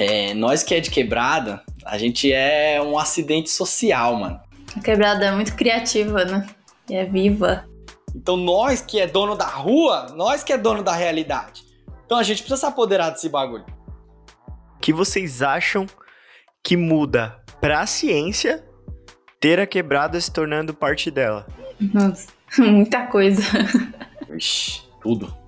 É, nós que é de quebrada, a gente é um acidente social, mano. A quebrada é muito criativa, né? E é viva. Então nós que é dono da rua, nós que é dono da realidade. Então a gente precisa se apoderar desse bagulho. O que vocês acham que muda pra ciência ter a quebrada se tornando parte dela? Nossa, muita coisa. Ixi, tudo.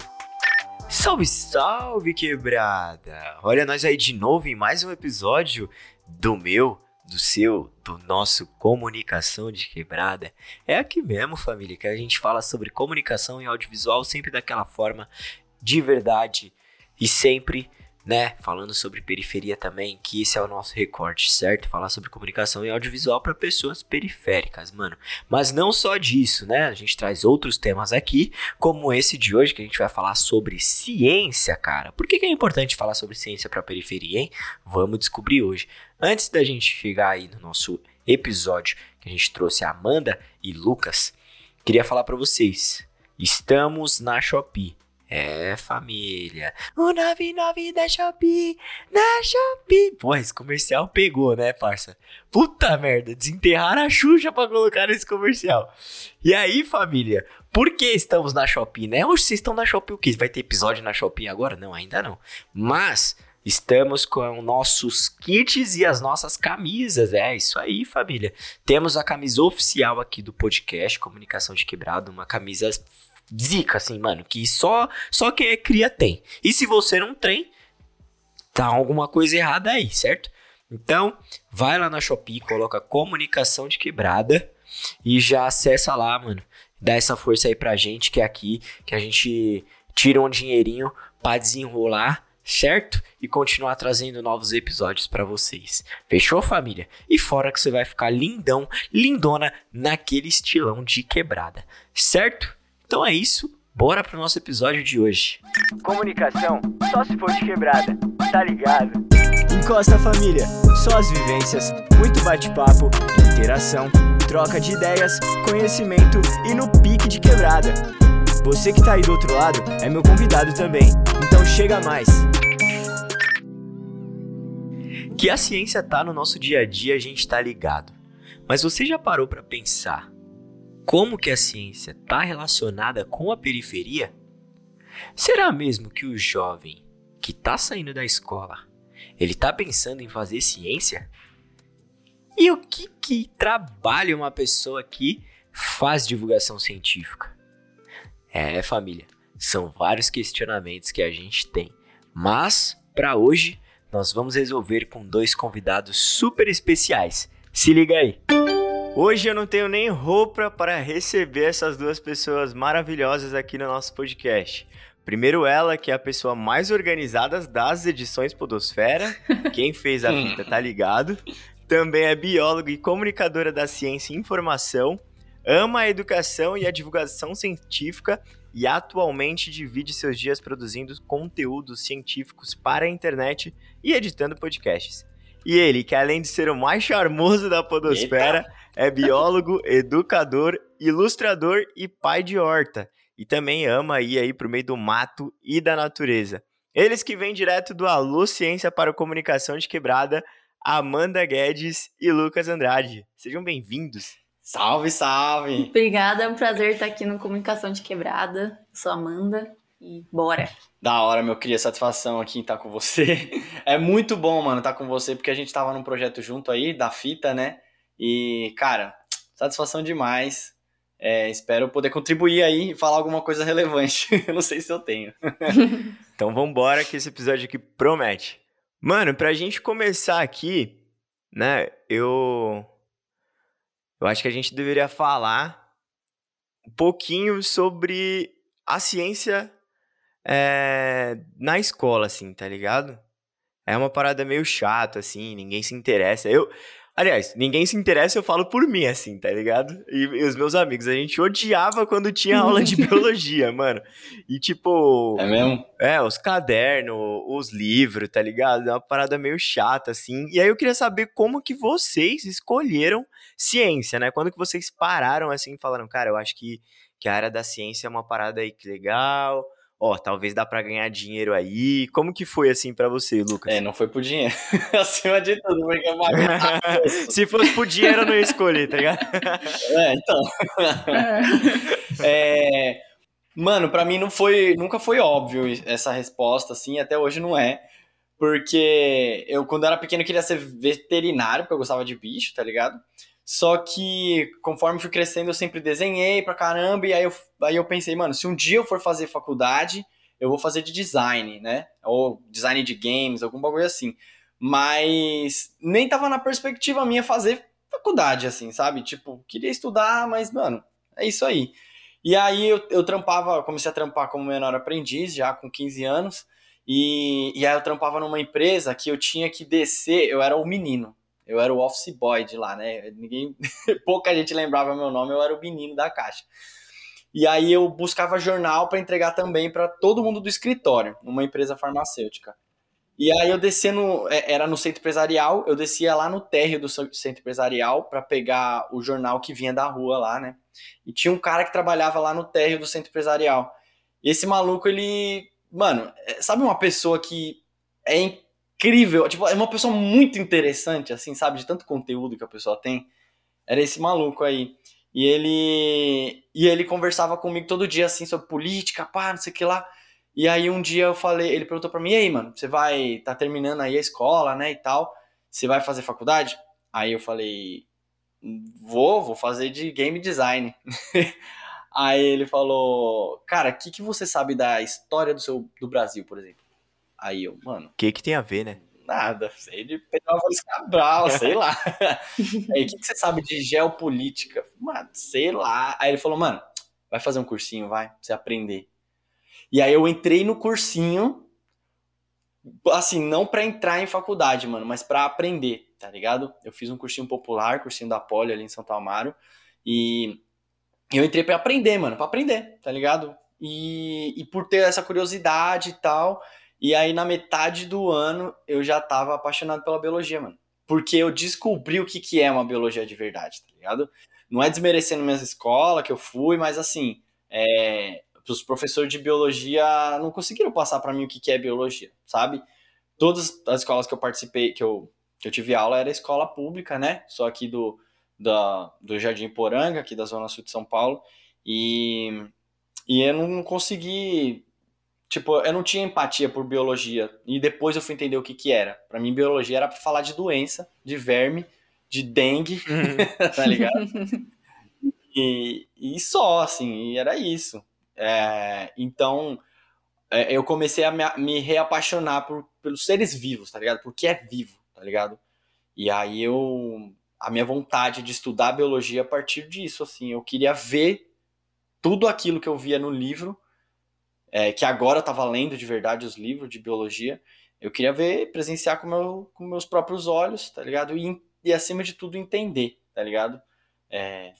Salve, salve, quebrada! Olha nós aí de novo em mais um episódio do meu, do seu, do nosso Comunicação de Quebrada. É aqui mesmo, família, que a gente fala sobre comunicação e audiovisual sempre daquela forma de verdade e sempre né, falando sobre periferia também, que esse é o nosso recorte, certo? Falar sobre comunicação e audiovisual para pessoas periféricas, mano. Mas não só disso, né? A gente traz outros temas aqui, como esse de hoje, que a gente vai falar sobre ciência, cara. Por que, que é importante falar sobre ciência para periferia, hein? Vamos descobrir hoje. Antes da gente chegar aí no nosso episódio, que a gente trouxe a Amanda e Lucas, queria falar para vocês. Estamos na Shopee. É, família. O 99 da Shopee, da Shopee. Porra, esse comercial pegou, né, parça? Puta merda, desenterraram a Xuxa pra colocar nesse comercial. E aí, família, por que estamos na Shopee, né? Hoje vocês estão na Shopee o quê? Vai ter episódio na Shopee agora? Não, ainda não. Mas... Estamos com nossos kits e as nossas camisas. É isso aí, família. Temos a camisa oficial aqui do podcast Comunicação de Quebrado, uma camisa zica, assim, mano, que só, só quem é cria tem. E se você não tem, tá alguma coisa errada aí, certo? Então, vai lá na Shopee, coloca comunicação de quebrada e já acessa lá, mano. Dá essa força aí pra gente que é aqui, que a gente tira um dinheirinho pra desenrolar, certo? E continuar trazendo novos episódios para vocês. Fechou, família? E fora que você vai ficar lindão, lindona naquele estilão de quebrada, certo? Então é isso, bora pro nosso episódio de hoje. Comunicação só se for de quebrada, tá ligado? Encosta família, só as vivências, muito bate-papo, interação, troca de ideias, conhecimento e no pique de quebrada. Você que tá aí do outro lado é meu convidado também, então chega mais. Que a ciência tá no nosso dia a dia, a gente tá ligado. Mas você já parou para pensar como que a ciência está relacionada com a periferia? Será mesmo que o jovem que está saindo da escola, ele está pensando em fazer ciência? E o que que trabalha uma pessoa que faz divulgação científica? É, família, são vários questionamentos que a gente tem, mas para hoje nós vamos resolver com dois convidados super especiais. Se liga aí. Hoje eu não tenho nem roupa para receber essas duas pessoas maravilhosas aqui no nosso podcast. Primeiro ela, que é a pessoa mais organizada das edições Podosfera. Quem fez a fita tá ligado. Também é bióloga e comunicadora da ciência e informação. Ama a educação e a divulgação científica e atualmente divide seus dias produzindo conteúdos científicos para a internet e editando podcasts. E ele, que além de ser o mais charmoso da podosfera, Eita é biólogo, educador, ilustrador e pai de horta. E também ama ir aí pro meio do mato e da natureza. Eles que vêm direto do Alô Ciência para Comunicação de Quebrada, Amanda Guedes e Lucas Andrade. Sejam bem-vindos. Salve, salve! Obrigada, é um prazer estar aqui no Comunicação de Quebrada. Eu sou Amanda e bora! Da hora, meu queria satisfação aqui em estar com você. É muito bom, mano, estar com você, porque a gente tava num projeto junto aí, da fita, né? E, cara, satisfação demais. É, espero poder contribuir aí e falar alguma coisa relevante. eu não sei se eu tenho. então vambora que esse episódio aqui promete. Mano, pra gente começar aqui, né, eu. Eu acho que a gente deveria falar um pouquinho sobre a ciência é, na escola, assim, tá ligado? É uma parada meio chata, assim, ninguém se interessa. Eu, Aliás, ninguém se interessa, eu falo por mim, assim, tá ligado? E, e os meus amigos, a gente odiava quando tinha aula de biologia, mano. E tipo. É mesmo? É, os cadernos, os livros, tá ligado? É uma parada meio chata, assim. E aí eu queria saber como que vocês escolheram ciência, né? Quando que vocês pararam assim e falaram, cara, eu acho que, que a área da ciência é uma parada aí que legal. Ó, talvez dá pra ganhar dinheiro aí. Como que foi assim pra você, Lucas? É, não foi por dinheiro. Acima de tudo, porque eu paguei Se fosse por dinheiro, eu não ia escolher, tá ligado? É, então. É, mano, pra mim não foi, nunca foi óbvio essa resposta, assim, até hoje não é. Porque eu, quando era pequeno, queria ser veterinário, porque eu gostava de bicho, tá ligado? Só que, conforme fui crescendo, eu sempre desenhei pra caramba, e aí eu, aí eu pensei, mano, se um dia eu for fazer faculdade, eu vou fazer de design, né? Ou design de games, algum bagulho assim. Mas nem tava na perspectiva minha fazer faculdade, assim, sabe? Tipo, queria estudar, mas, mano, é isso aí. E aí eu, eu trampava, comecei a trampar como menor aprendiz, já com 15 anos, e, e aí eu trampava numa empresa que eu tinha que descer, eu era o menino, eu era o office boy de lá, né? Ninguém, pouca gente lembrava meu nome, eu era o menino da caixa. E aí eu buscava jornal para entregar também para todo mundo do escritório, numa empresa farmacêutica. E aí eu descia no. é, Era no centro empresarial, eu descia lá no térreo do centro empresarial para pegar o jornal que vinha da rua lá, né? E tinha um cara que trabalhava lá no térreo do centro empresarial. E esse maluco, ele. Mano, é, sabe uma pessoa que é incrível? Tipo, é uma pessoa muito interessante, assim, sabe? De tanto conteúdo que a pessoa tem. Era esse maluco aí. E ele. E ele conversava comigo todo dia, assim, sobre política, pá, não sei o que lá. E aí um dia eu falei, ele perguntou para mim, e aí, mano, você vai tá terminando aí a escola, né, e tal, você vai fazer faculdade? Aí eu falei, vou, vou fazer de game design. aí ele falou, cara, o que, que você sabe da história do seu do Brasil, por exemplo? Aí eu, mano, O que que tem a ver, né? nada, sei de Pedro Álvares Cabral, sei lá. aí, o que, que você sabe de geopolítica? Mano, sei lá. Aí ele falou, mano, vai fazer um cursinho, vai, pra você aprender. E aí eu entrei no cursinho, assim, não pra entrar em faculdade, mano, mas pra aprender, tá ligado? Eu fiz um cursinho popular, cursinho da Poli ali em Santo Amaro, e eu entrei pra aprender, mano, pra aprender, tá ligado? E, e por ter essa curiosidade e tal, e aí na metade do ano eu já tava apaixonado pela biologia, mano. Porque eu descobri o que, que é uma biologia de verdade, tá ligado? Não é desmerecendo minhas escolas que eu fui, mas assim, é, os professores de biologia não conseguiram passar para mim o que, que é biologia, sabe? Todas as escolas que eu participei, que eu, que eu tive aula, era escola pública, né? Só aqui do, da, do Jardim Poranga, aqui da Zona Sul de São Paulo. E, e eu não consegui. Tipo, eu não tinha empatia por biologia. E depois eu fui entender o que, que era. Para mim, biologia era para falar de doença, de verme, de dengue, tá ligado? E, e só, assim, e era isso. É, então, é, eu comecei a me, me reapaixonar por, pelos seres vivos, tá ligado? Porque é vivo, tá ligado? E aí eu. A minha vontade de estudar biologia a partir disso, assim. Eu queria ver tudo aquilo que eu via no livro, é, que agora eu tava lendo de verdade os livros de biologia. Eu queria ver, presenciar com, meu, com meus próprios olhos, tá ligado? E, e acima de tudo, entender, tá ligado? É,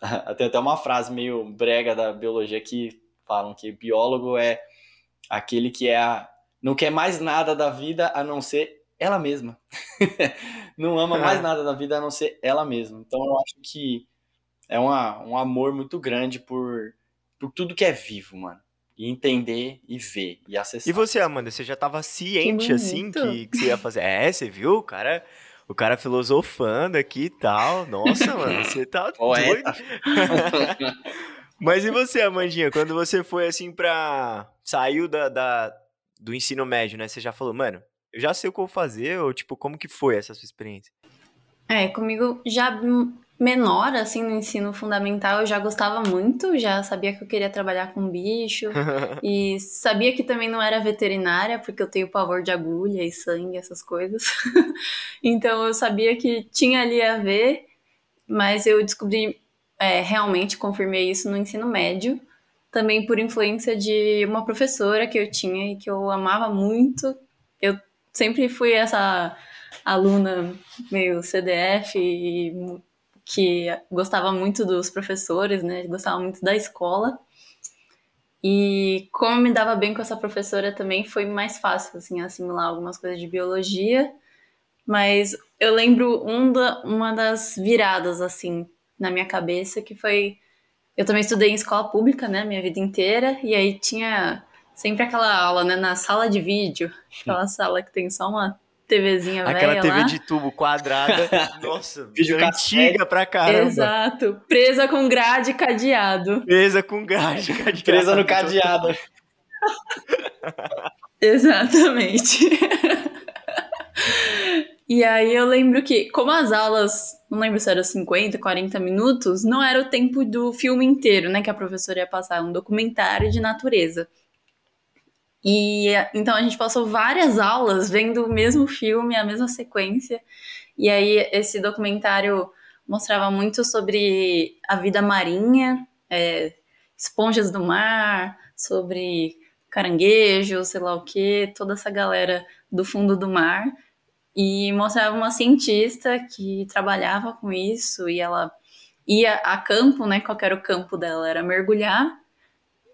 tem até uma frase meio brega da biologia que falam que biólogo é aquele que é a, não quer mais nada da vida a não ser ela mesma. não ama mais nada da vida a não ser ela mesma. Então eu acho que é uma, um amor muito grande por, por tudo que é vivo, mano. E entender e ver e acessar. E você, Amanda, você já tava ciente, assim, bonito. que, que você ia fazer? É, você viu? O cara, o cara filosofando aqui e tal. Nossa, mano, você tá doido. Mas e você, Amandinha, quando você foi, assim, pra... Saiu da, da- do ensino médio, né? Você já falou, mano, eu já sei o que eu vou fazer, ou, tipo, como que foi essa sua experiência? É, comigo já menor, assim, no ensino fundamental, eu já gostava muito, já sabia que eu queria trabalhar com bicho. E sabia que também não era veterinária, porque eu tenho pavor de agulha e sangue, essas coisas. então eu sabia que tinha ali a ver, mas eu descobri, é, realmente confirmei isso no ensino médio, também por influência de uma professora que eu tinha e que eu amava muito. Eu sempre fui essa aluna meio CDF e que gostava muito dos professores, né? Gostava muito da escola. E como me dava bem com essa professora também, foi mais fácil, assim, assimilar algumas coisas de biologia. Mas eu lembro um da- uma das viradas, assim, na minha cabeça, que foi... Eu também estudei em escola pública, né, minha vida inteira, e aí tinha sempre aquela aula, né, na sala de vídeo, aquela sala que tem só uma TVzinha velha Aquela TV lá. de tubo quadrada. Nossa, Vídeo antiga pra caramba. Exato, presa com grade e cadeado. Presa com grade, cadeado. Presa no cadeado. Exatamente. e aí eu lembro que, como as aulas, não lembro se era 50, 40 minutos, não era o tempo do filme inteiro, né? Que a professora ia passar, um documentário de natureza. E então a gente passou várias aulas vendo o mesmo filme, a mesma sequência. E aí esse documentário mostrava muito sobre a vida marinha, é, esponjas do mar, sobre caranguejo, sei lá o que, toda essa galera do fundo do mar. E mostrava uma cientista que trabalhava com isso e ela ia a campo, né? Qual era o campo dela? Era mergulhar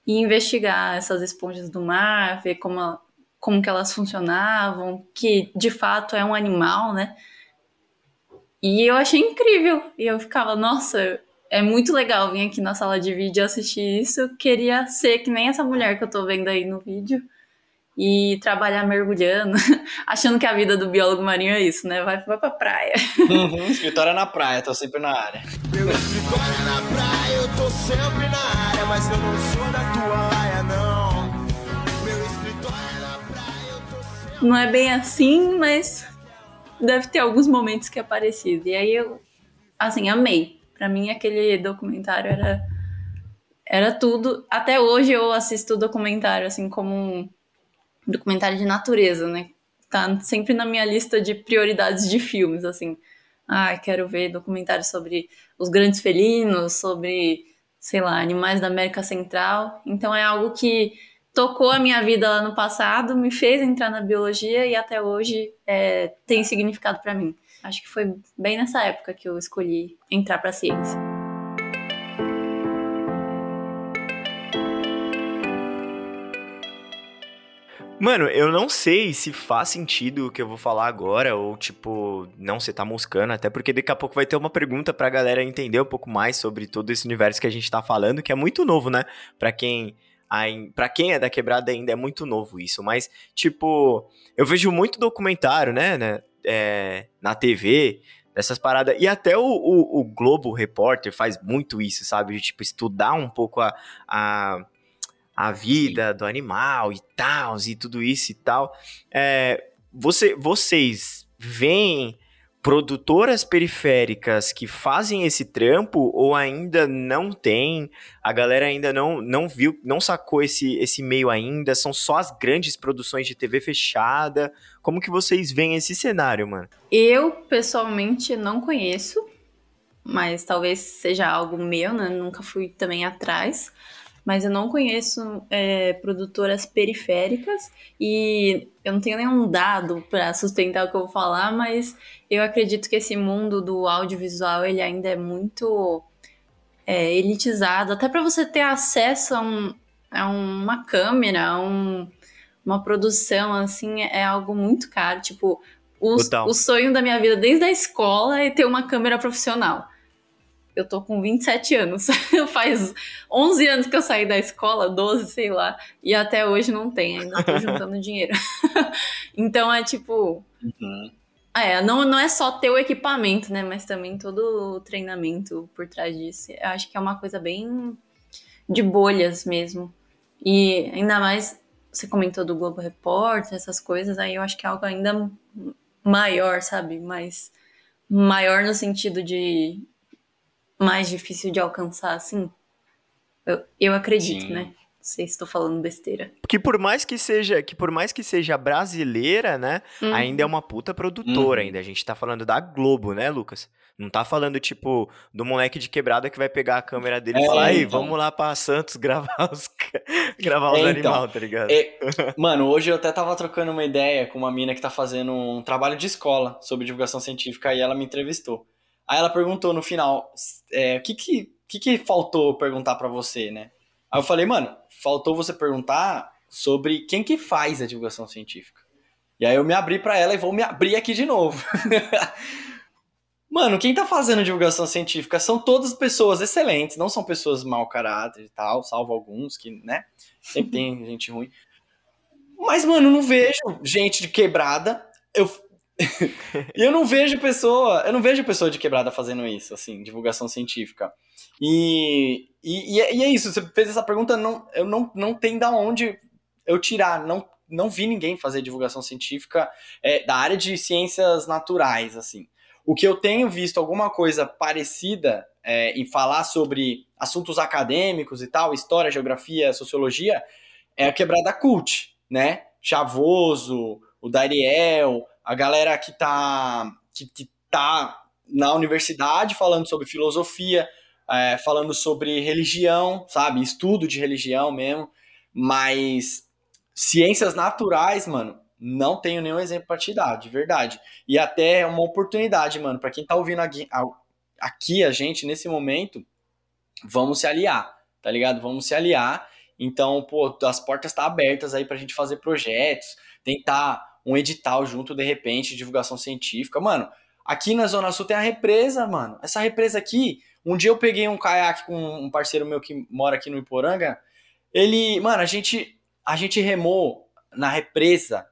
e investigar essas esponjas do mar, ver como, como que elas funcionavam, que de fato é um animal, né? E eu achei incrível. E eu ficava, nossa, é muito legal vir aqui na sala de vídeo assistir isso. Eu queria ser que nem essa mulher que eu tô vendo aí no vídeo e trabalhar mergulhando, achando que a vida do biólogo marinho é isso, né? Vai, vai pra praia. Uhum, escritório é na praia, tô sempre na área. Meu escritório é na praia, eu tô sempre na área, mas eu não sou da não. Meu escritório é na praia, eu tô sempre. Não é bem assim, mas deve ter alguns momentos que é parecido. E aí eu, assim, amei. Pra mim, aquele documentário era, era tudo. Até hoje eu assisto documentário, assim, como um documentário de natureza, né? Tá sempre na minha lista de prioridades de filmes, assim. Ah, quero ver documentários sobre os grandes felinos, sobre, sei lá, animais da América Central. Então é algo que tocou a minha vida lá no passado, me fez entrar na biologia e até hoje é, tem significado para mim. Acho que foi bem nessa época que eu escolhi entrar para ciência. Mano, eu não sei se faz sentido o que eu vou falar agora, ou tipo, não, você tá moscando, até porque daqui a pouco vai ter uma pergunta pra galera entender um pouco mais sobre todo esse universo que a gente tá falando, que é muito novo, né? Pra quem, pra quem é da quebrada ainda é muito novo isso, mas, tipo, eu vejo muito documentário, né, né é, na TV, dessas paradas, e até o, o, o Globo Repórter faz muito isso, sabe? De, tipo, estudar um pouco a, a a vida do animal e tal, e tudo isso e tal. É, você, vocês veem produtoras periféricas que fazem esse trampo ou ainda não tem? A galera ainda não, não viu, não sacou esse, esse meio ainda? São só as grandes produções de TV fechada? Como que vocês veem esse cenário, mano? Eu, pessoalmente, não conheço, mas talvez seja algo meu, né? Nunca fui também atrás mas eu não conheço é, produtoras periféricas e eu não tenho nenhum dado para sustentar o que eu vou falar, mas eu acredito que esse mundo do audiovisual ele ainda é muito é, elitizado, até para você ter acesso a, um, a uma câmera, a um, uma produção assim é algo muito caro, tipo o, o sonho da minha vida desde a escola é ter uma câmera profissional eu tô com 27 anos. Faz 11 anos que eu saí da escola, 12, sei lá, e até hoje não tem, ainda tô juntando dinheiro. então é tipo. Uhum. É, não, não é só ter o equipamento, né? Mas também todo o treinamento por trás disso. Eu acho que é uma coisa bem de bolhas mesmo. E ainda mais, você comentou do Globo Repórter, essas coisas, aí eu acho que é algo ainda maior, sabe? Mais maior no sentido de mais difícil de alcançar, assim? Eu, eu acredito, Sim. né? Não sei se estou falando besteira. Que por mais que seja, que por mais que seja brasileira, né, uhum. ainda é uma puta produtora uhum. ainda. A gente tá falando da Globo, né, Lucas? Não tá falando, tipo, do moleque de quebrada que vai pegar a câmera dele é, e falar, então. vamos lá pra Santos gravar os, gravar os é, então, animais, tá ligado? É, mano, hoje eu até tava trocando uma ideia com uma mina que tá fazendo um trabalho de escola sobre divulgação científica e ela me entrevistou. Aí ela perguntou no final, é, o que que, que que faltou perguntar para você, né? Aí eu falei, mano, faltou você perguntar sobre quem que faz a divulgação científica. E aí eu me abri para ela e vou me abrir aqui de novo. Mano, quem tá fazendo divulgação científica são todas pessoas excelentes, não são pessoas mau caráter e tal, salvo alguns que, né, sempre tem gente ruim. Mas, mano, não vejo gente de quebrada. Eu, e eu não vejo pessoa, eu não vejo pessoa de quebrada fazendo isso, assim, divulgação científica. E, e, e, é, e é isso, você fez essa pergunta, não, eu não, não tem da onde eu tirar, não, não vi ninguém fazer divulgação científica é, da área de ciências naturais, assim. O que eu tenho visto alguma coisa parecida é, em falar sobre assuntos acadêmicos e tal, história, geografia, sociologia, é a quebrada cult, né? Chavoso, o Dariel, a galera que tá, que, que tá na universidade falando sobre filosofia, é, falando sobre religião, sabe? Estudo de religião mesmo. Mas ciências naturais, mano, não tenho nenhum exemplo pra te dar, de verdade. E até é uma oportunidade, mano, para quem tá ouvindo aqui, aqui a gente nesse momento, vamos se aliar, tá ligado? Vamos se aliar. Então, pô, as portas estão tá abertas aí pra gente fazer projetos, tentar um edital junto, de repente, divulgação científica. Mano, aqui na Zona Sul tem a represa, mano. Essa represa aqui, um dia eu peguei um caiaque com um parceiro meu que mora aqui no Iporanga. Ele, mano, a gente, a gente remou na represa.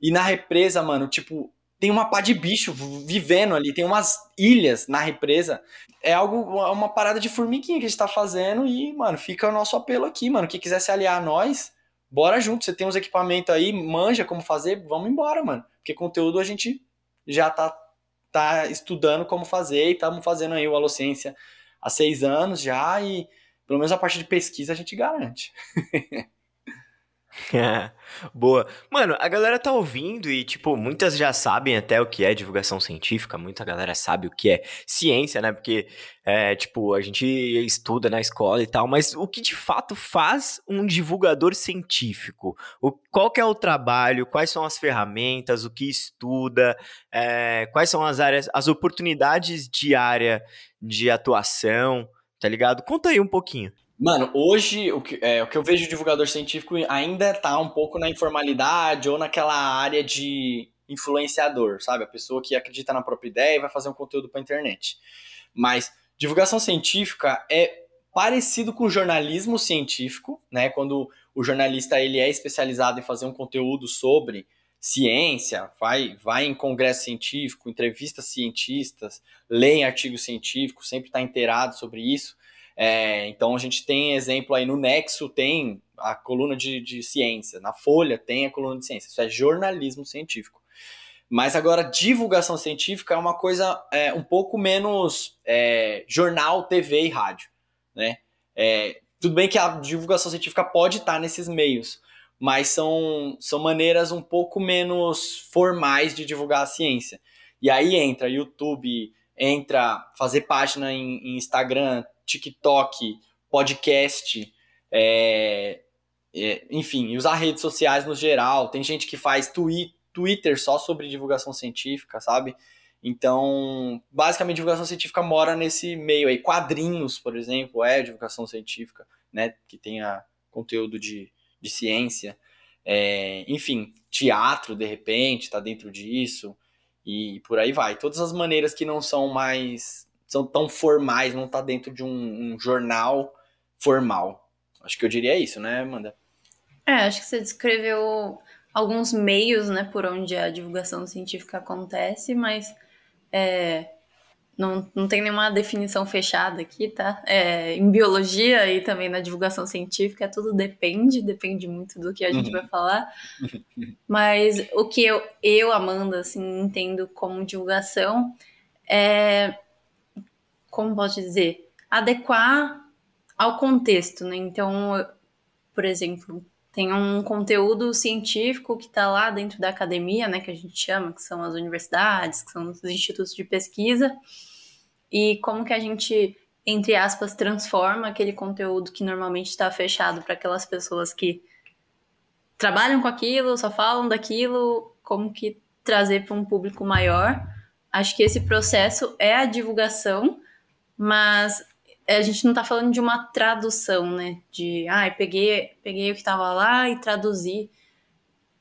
E na represa, mano, tipo, tem uma pá de bicho vivendo ali, tem umas ilhas na represa. É algo, uma parada de formiguinha que a gente tá fazendo e, mano, fica o nosso apelo aqui, mano. Quem quiser se aliar a nós, bora junto. Você tem uns equipamentos aí, manja como fazer, vamos embora, mano. Porque conteúdo a gente já tá, tá estudando como fazer e estamos fazendo aí o Alocência há seis anos já e pelo menos a parte de pesquisa a gente garante. Boa. Mano, a galera tá ouvindo e, tipo, muitas já sabem até o que é divulgação científica, muita galera sabe o que é ciência, né? Porque, é, tipo, a gente estuda na escola e tal, mas o que de fato faz um divulgador científico? O, qual que é o trabalho, quais são as ferramentas, o que estuda, é, quais são as áreas, as oportunidades de área de atuação, tá ligado? Conta aí um pouquinho. Mano, hoje o que, é, o que eu vejo de divulgador científico ainda tá um pouco na informalidade ou naquela área de influenciador, sabe? A pessoa que acredita na própria ideia e vai fazer um conteúdo para internet. Mas divulgação científica é parecido com jornalismo científico, né? Quando o jornalista ele é especializado em fazer um conteúdo sobre ciência, vai, vai em congresso científico, entrevista cientistas, lê em artigos científicos, sempre está inteirado sobre isso. É, então a gente tem exemplo aí no Nexo, tem a coluna de, de ciência, na Folha tem a coluna de ciência, isso é jornalismo científico. Mas agora, divulgação científica é uma coisa é, um pouco menos é, jornal, TV e rádio. Né? É, tudo bem que a divulgação científica pode estar nesses meios, mas são, são maneiras um pouco menos formais de divulgar a ciência. E aí entra YouTube, entra fazer página em, em Instagram, TikTok, podcast, é, é, enfim, usar redes sociais no geral. Tem gente que faz twi Twitter só sobre divulgação científica, sabe? Então, basicamente, divulgação científica mora nesse meio aí. Quadrinhos, por exemplo, é divulgação científica, né? Que tenha conteúdo de, de ciência. É, enfim, teatro, de repente, está dentro disso. E por aí vai. Todas as maneiras que não são mais são tão formais, não tá dentro de um, um jornal formal. Acho que eu diria isso, né, Amanda? É, acho que você descreveu alguns meios, né, por onde a divulgação científica acontece, mas é, não, não tem nenhuma definição fechada aqui, tá? É, em biologia e também na divulgação científica, tudo depende, depende muito do que a gente uhum. vai falar. Mas o que eu, eu, Amanda, assim, entendo como divulgação é como posso dizer, adequar ao contexto, né? Então, por exemplo, tem um conteúdo científico que está lá dentro da academia, né, que a gente chama, que são as universidades, que são os institutos de pesquisa, e como que a gente, entre aspas, transforma aquele conteúdo que normalmente está fechado para aquelas pessoas que trabalham com aquilo, só falam daquilo, como que trazer para um público maior. Acho que esse processo é a divulgação, mas a gente não está falando de uma tradução, né? De, ah, peguei, peguei o que estava lá e traduzi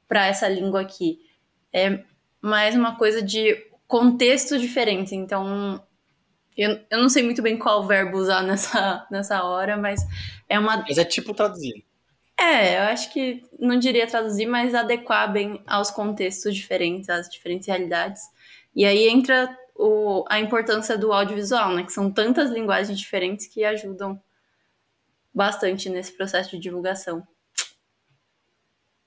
para essa língua aqui. É mais uma coisa de contexto diferente. Então, eu, eu não sei muito bem qual verbo usar nessa, nessa hora, mas é uma. Mas é tipo traduzir. É, eu acho que não diria traduzir, mas adequar bem aos contextos diferentes, às diferentes realidades. E aí entra o, a importância do audiovisual, né? Que são tantas linguagens diferentes que ajudam bastante nesse processo de divulgação.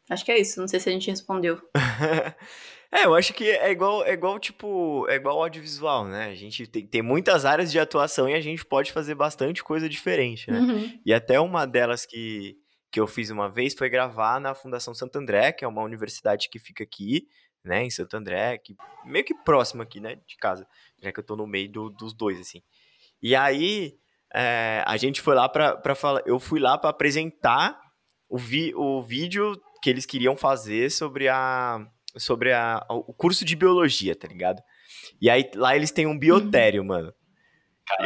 Acho que é isso, não sei se a gente respondeu. é, eu acho que é igual, é igual, tipo, é igual audiovisual, né? A gente tem, tem muitas áreas de atuação e a gente pode fazer bastante coisa diferente, né? Uhum. E até uma delas que, que eu fiz uma vez foi gravar na Fundação Santo André, que é uma universidade que fica aqui, né, em Santo André, que, meio que próximo aqui, né, de casa, já que eu tô no meio do, dos dois, assim. E aí, é, a gente foi lá pra, pra falar, eu fui lá para apresentar o, vi, o vídeo que eles queriam fazer sobre a sobre a, o curso de biologia, tá ligado? E aí lá eles têm um biotério, uhum. mano.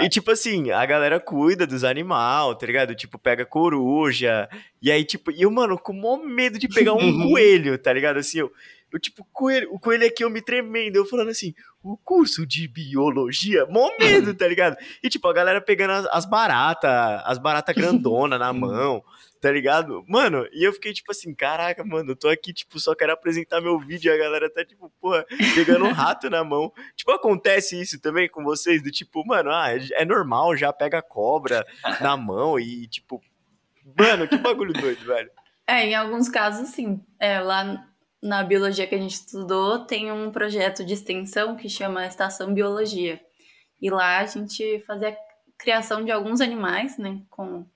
E tipo assim, a galera cuida dos animais, tá ligado? Tipo, pega coruja. E aí, tipo, e eu, mano, com o maior medo de pegar um coelho, tá ligado? Assim, eu, eu tipo, coelho, o coelho aqui eu me tremendo, eu falando assim, o curso de biologia, mó medo, tá ligado? E tipo, a galera pegando as, as baratas, as baratas grandona na mão, tá ligado? Mano, e eu fiquei tipo assim, caraca, mano, eu tô aqui, tipo, só quero apresentar meu vídeo e a galera tá, tipo, porra, pegando um rato na mão. Tipo, acontece isso também com vocês? Do tipo, mano, ah, é, é normal, já pega cobra na mão e, tipo, mano, que bagulho doido, velho. É, em alguns casos, sim. É, lá na biologia que a gente estudou, tem um projeto de extensão que chama Estação Biologia. E lá a gente fazia a criação de alguns animais, né, com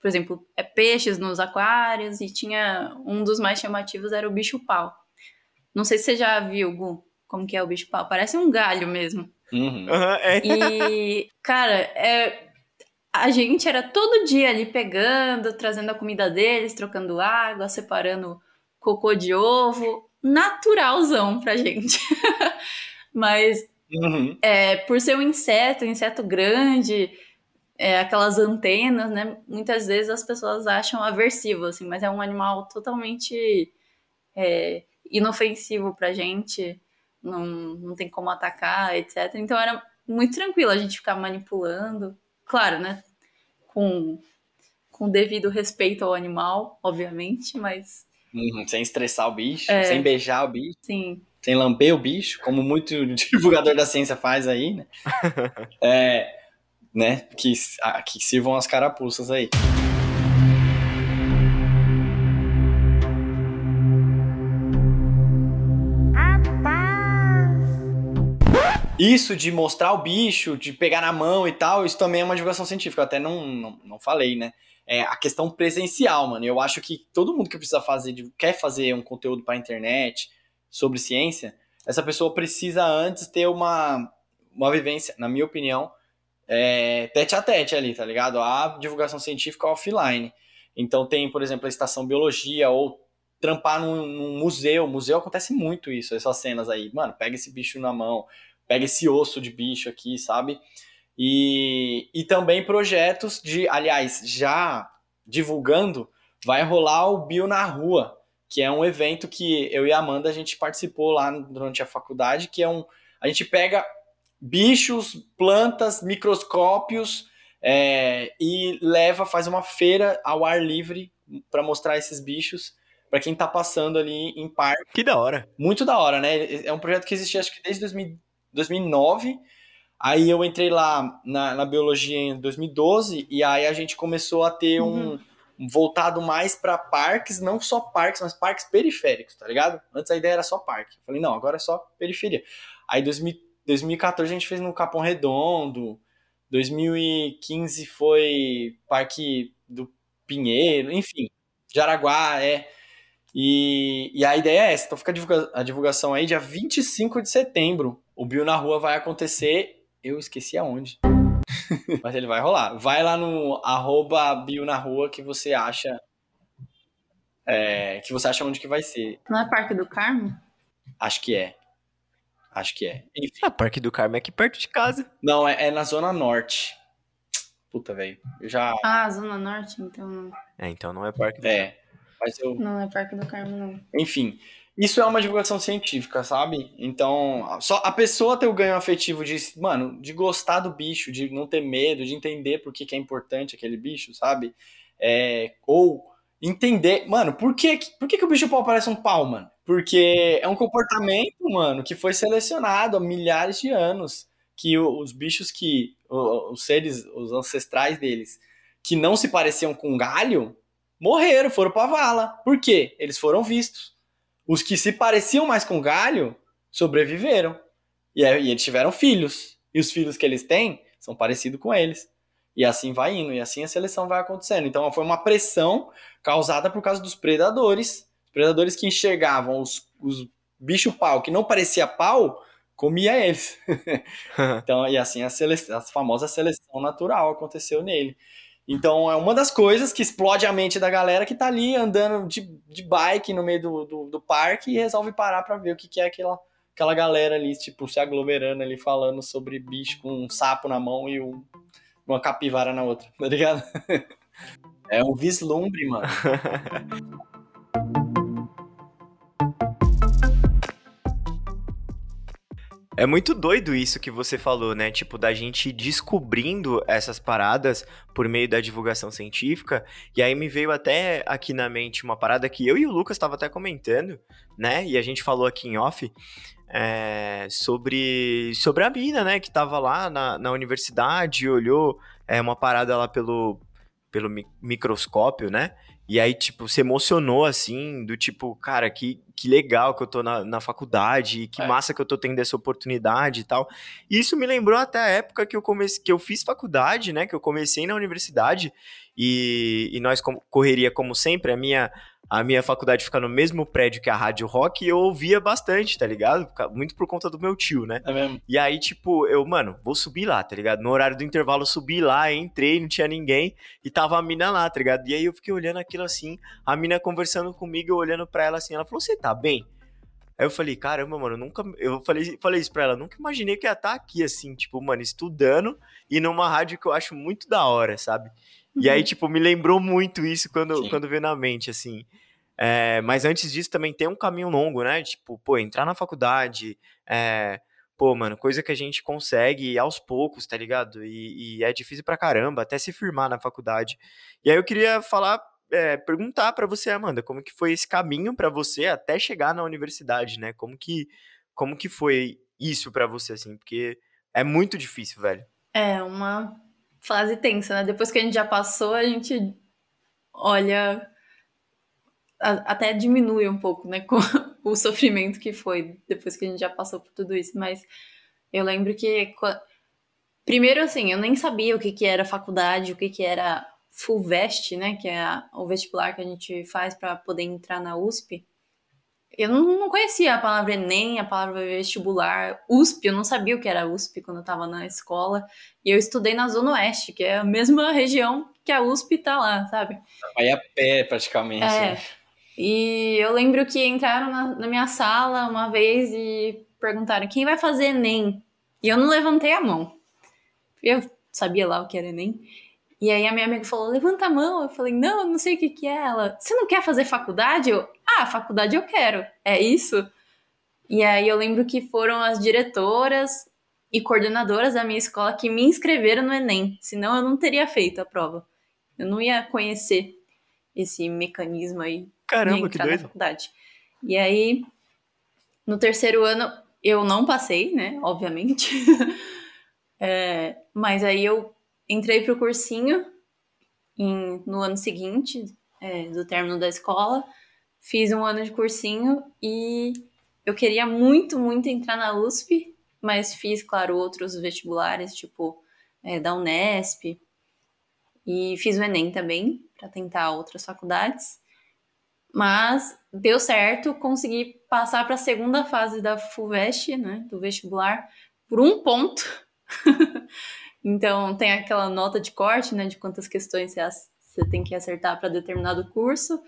por exemplo, é peixes nos aquários e tinha um dos mais chamativos era o bicho pau. Não sei se você já viu, Gu, como que é o bicho pau. Parece um galho mesmo. Uhum. Uhum, é. E, cara, é, a gente era todo dia ali pegando, trazendo a comida deles, trocando água, separando cocô de ovo. Naturalzão pra gente. Mas Uhum. é, por ser um inseto, um inseto grande, é, aquelas antenas, né? Muitas vezes as pessoas acham aversivo, assim, mas é um animal totalmente é, inofensivo pra gente, não, não tem como atacar, etc. Então era muito tranquilo a gente ficar manipulando, claro, né? Com, com devido respeito ao animal, obviamente, mas. Uhum, sem estressar o bicho, É. sem beijar o bicho, Sim, sem lamber o bicho, como muito divulgador da ciência faz aí, né? É, né? Que, ah, que sirvam as carapuças aí. Isso de mostrar o bicho, de pegar na mão e tal, isso também é uma divulgação científica. Eu até não, não, não falei, né? É a questão presencial, mano. Eu acho que todo mundo que precisa fazer, quer fazer um conteúdo para internet sobre ciência, essa pessoa precisa antes ter uma, uma vivência, na minha opinião, é, tete a tete ali, tá ligado? A divulgação científica offline. Então tem, por exemplo, a estação biologia ou trampar num, num museu. Museu acontece muito isso, essas cenas aí. Mano, pega esse bicho na mão, pega esse osso de bicho aqui, sabe? E, e também projetos de, aliás, já divulgando, vai rolar o Bio na Rua, que é um evento que eu e a Amanda a gente participou lá durante a faculdade, que é um. A gente pega bichos, plantas, microscópios é, e leva, faz uma feira ao ar livre para mostrar esses bichos para quem tá passando ali em parque. Que da hora. Muito da hora, né? É um projeto que existe acho que desde 2000 2009. Aí eu entrei lá na, na biologia em 2012 e aí a gente começou a ter um, um voltado mais para parques, não só parques, mas parques periféricos, tá ligado? Antes a ideia era só parque. Eu falei, não, agora é só periferia. Aí 2000 2014 a gente fez no Capão Redondo, 2015 foi Parque do Pinheiro, enfim, Jaraguá, é. E, e a ideia é essa, então fica a, divulga- a divulgação aí, dia 25 de setembro. O Bio na Rua vai acontecer, eu esqueci aonde. Mas ele vai rolar. Vai lá no arroba Bio na Rua que você acha. é, que você acha onde que vai ser. não é Parque do Carmo? Acho que é. Acho que é. Enfim. Ah, Parque do Carmo é aqui perto de casa. Não, é, é na Zona Norte. Puta, velho. Eu já. Ah, Zona Norte, então não. É, então não é Parque do É. Mas eu. Não é Parque do Carmo, não. Enfim. Isso é uma divulgação científica, sabe? Então, só a pessoa ter o ganho afetivo de, mano, de gostar do bicho, de não ter medo, de entender por que, que é importante aquele bicho, sabe? É, ou entender, mano, por que, por que, que o bicho pau parece um pau, mano? Porque é um comportamento, mano, que foi selecionado há milhares de anos. Que os bichos que. Os seres, os ancestrais deles, que não se pareciam com galho, morreram, foram pra vala. Por quê? Eles foram vistos. Os que se pareciam mais com galho sobreviveram. E, e eles tiveram filhos. E os filhos que eles têm são parecidos com eles. E assim vai indo, e assim a seleção vai acontecendo. Então foi uma pressão causada por causa dos predadores. Predadores que enxergavam os, os bicho pau que não parecia pau, comia eles. então, e assim a, seleção, a famosa seleção natural aconteceu nele. Então é uma das coisas que explode a mente da galera que tá ali andando de, de bike no meio do, do, do parque e resolve parar para ver o que, que é aquela, aquela galera ali, tipo, se aglomerando ali, falando sobre bicho com um sapo na mão e um, uma capivara na outra, tá ligado? É um vislumbre, mano. É muito doido isso que você falou, né? Tipo, da gente descobrindo essas paradas por meio da divulgação científica. E aí me veio até aqui na mente uma parada que eu e o Lucas estava até comentando, né? E a gente falou aqui em off. É, sobre, sobre a mina, né? Que tava lá na, na universidade, olhou é, uma parada lá pelo, pelo microscópio, né? E aí, tipo, se emocionou assim, do tipo, cara, que, que legal que eu tô na, na faculdade, que é. massa que eu tô tendo essa oportunidade e tal. E isso me lembrou até a época que eu comecei, que eu fiz faculdade, né? Que eu comecei na universidade e, e nós correria como sempre, a minha a minha faculdade fica no mesmo prédio que a Rádio Rock e eu ouvia bastante, tá ligado? Muito por conta do meu tio, né? É mesmo. E aí, tipo, eu, mano, vou subir lá, tá ligado? No horário do intervalo eu subi lá, entrei, não tinha ninguém e tava a mina lá, tá ligado? E aí eu fiquei olhando aquilo assim, a mina conversando comigo, eu olhando pra ela assim, ela falou: Você tá bem? Aí eu falei, caramba, mano, nunca. Eu falei, falei isso pra ela, nunca imaginei que ia estar tá aqui, assim, tipo, mano, estudando e numa rádio que eu acho muito da hora, sabe? E aí, tipo, me lembrou muito isso quando, quando veio na mente, assim. É, mas antes disso também tem um caminho longo, né? Tipo, pô, entrar na faculdade, é, pô, mano, coisa que a gente consegue aos poucos, tá ligado? E, e, é difícil pra caramba, até se firmar na faculdade. E aí eu queria falar, é, perguntar para você, Amanda, como que foi esse caminho para você até chegar na universidade, né? Como que, como que foi isso para você, assim? Porque é muito difícil, velho. É uma fase tensa, né? Depois que a gente já passou, a gente olha. até diminui um pouco, né? Com o sofrimento que foi depois que a gente já passou por tudo isso. Mas eu lembro que. Primeiro, assim, eu nem sabia o que, que era faculdade, o que, que era FUVEST, né? Que é o vestibular que a gente faz para poder entrar na USP. Eu não, conhecia a palavra Enem, a palavra vestibular, USP, eu não sabia o que era USP quando eu estava na escola. E eu estudei na Zona Oeste, que é a mesma região que a USP tá lá, sabe? Vai a pé, praticamente. É. Né? E eu lembro que entraram na, na, minha sala uma vez e perguntaram quem vai fazer Enem. E eu não levantei a mão. Eu sabia lá o que era Enem. E aí a minha amiga falou, levanta a mão. Eu falei, não, eu não sei o que, que é. Ela, você não quer fazer faculdade? Eu, ah, faculdade eu quero. É isso? E aí eu lembro que foram as diretoras e coordenadoras da minha escola que me inscreveram no Enem. Senão eu não teria feito a prova. Eu não ia conhecer esse mecanismo aí Caramba, de entrar que doido. na faculdade. E aí, no terceiro ano, eu não passei, né? Obviamente. é, mas aí eu entrei pro cursinho em, no ano seguinte é, do término da escola, fiz um ano de cursinho e eu queria muito, muito entrar na USP, mas fiz, claro, outros vestibulares, tipo é, da Unesp, e fiz o Enem também, para tentar outras faculdades. Mas deu certo, consegui passar para a segunda fase da FUVEST, né, do vestibular, por um ponto. Então, tem aquela nota de corte, né, de quantas questões você, você tem que acertar para determinado curso.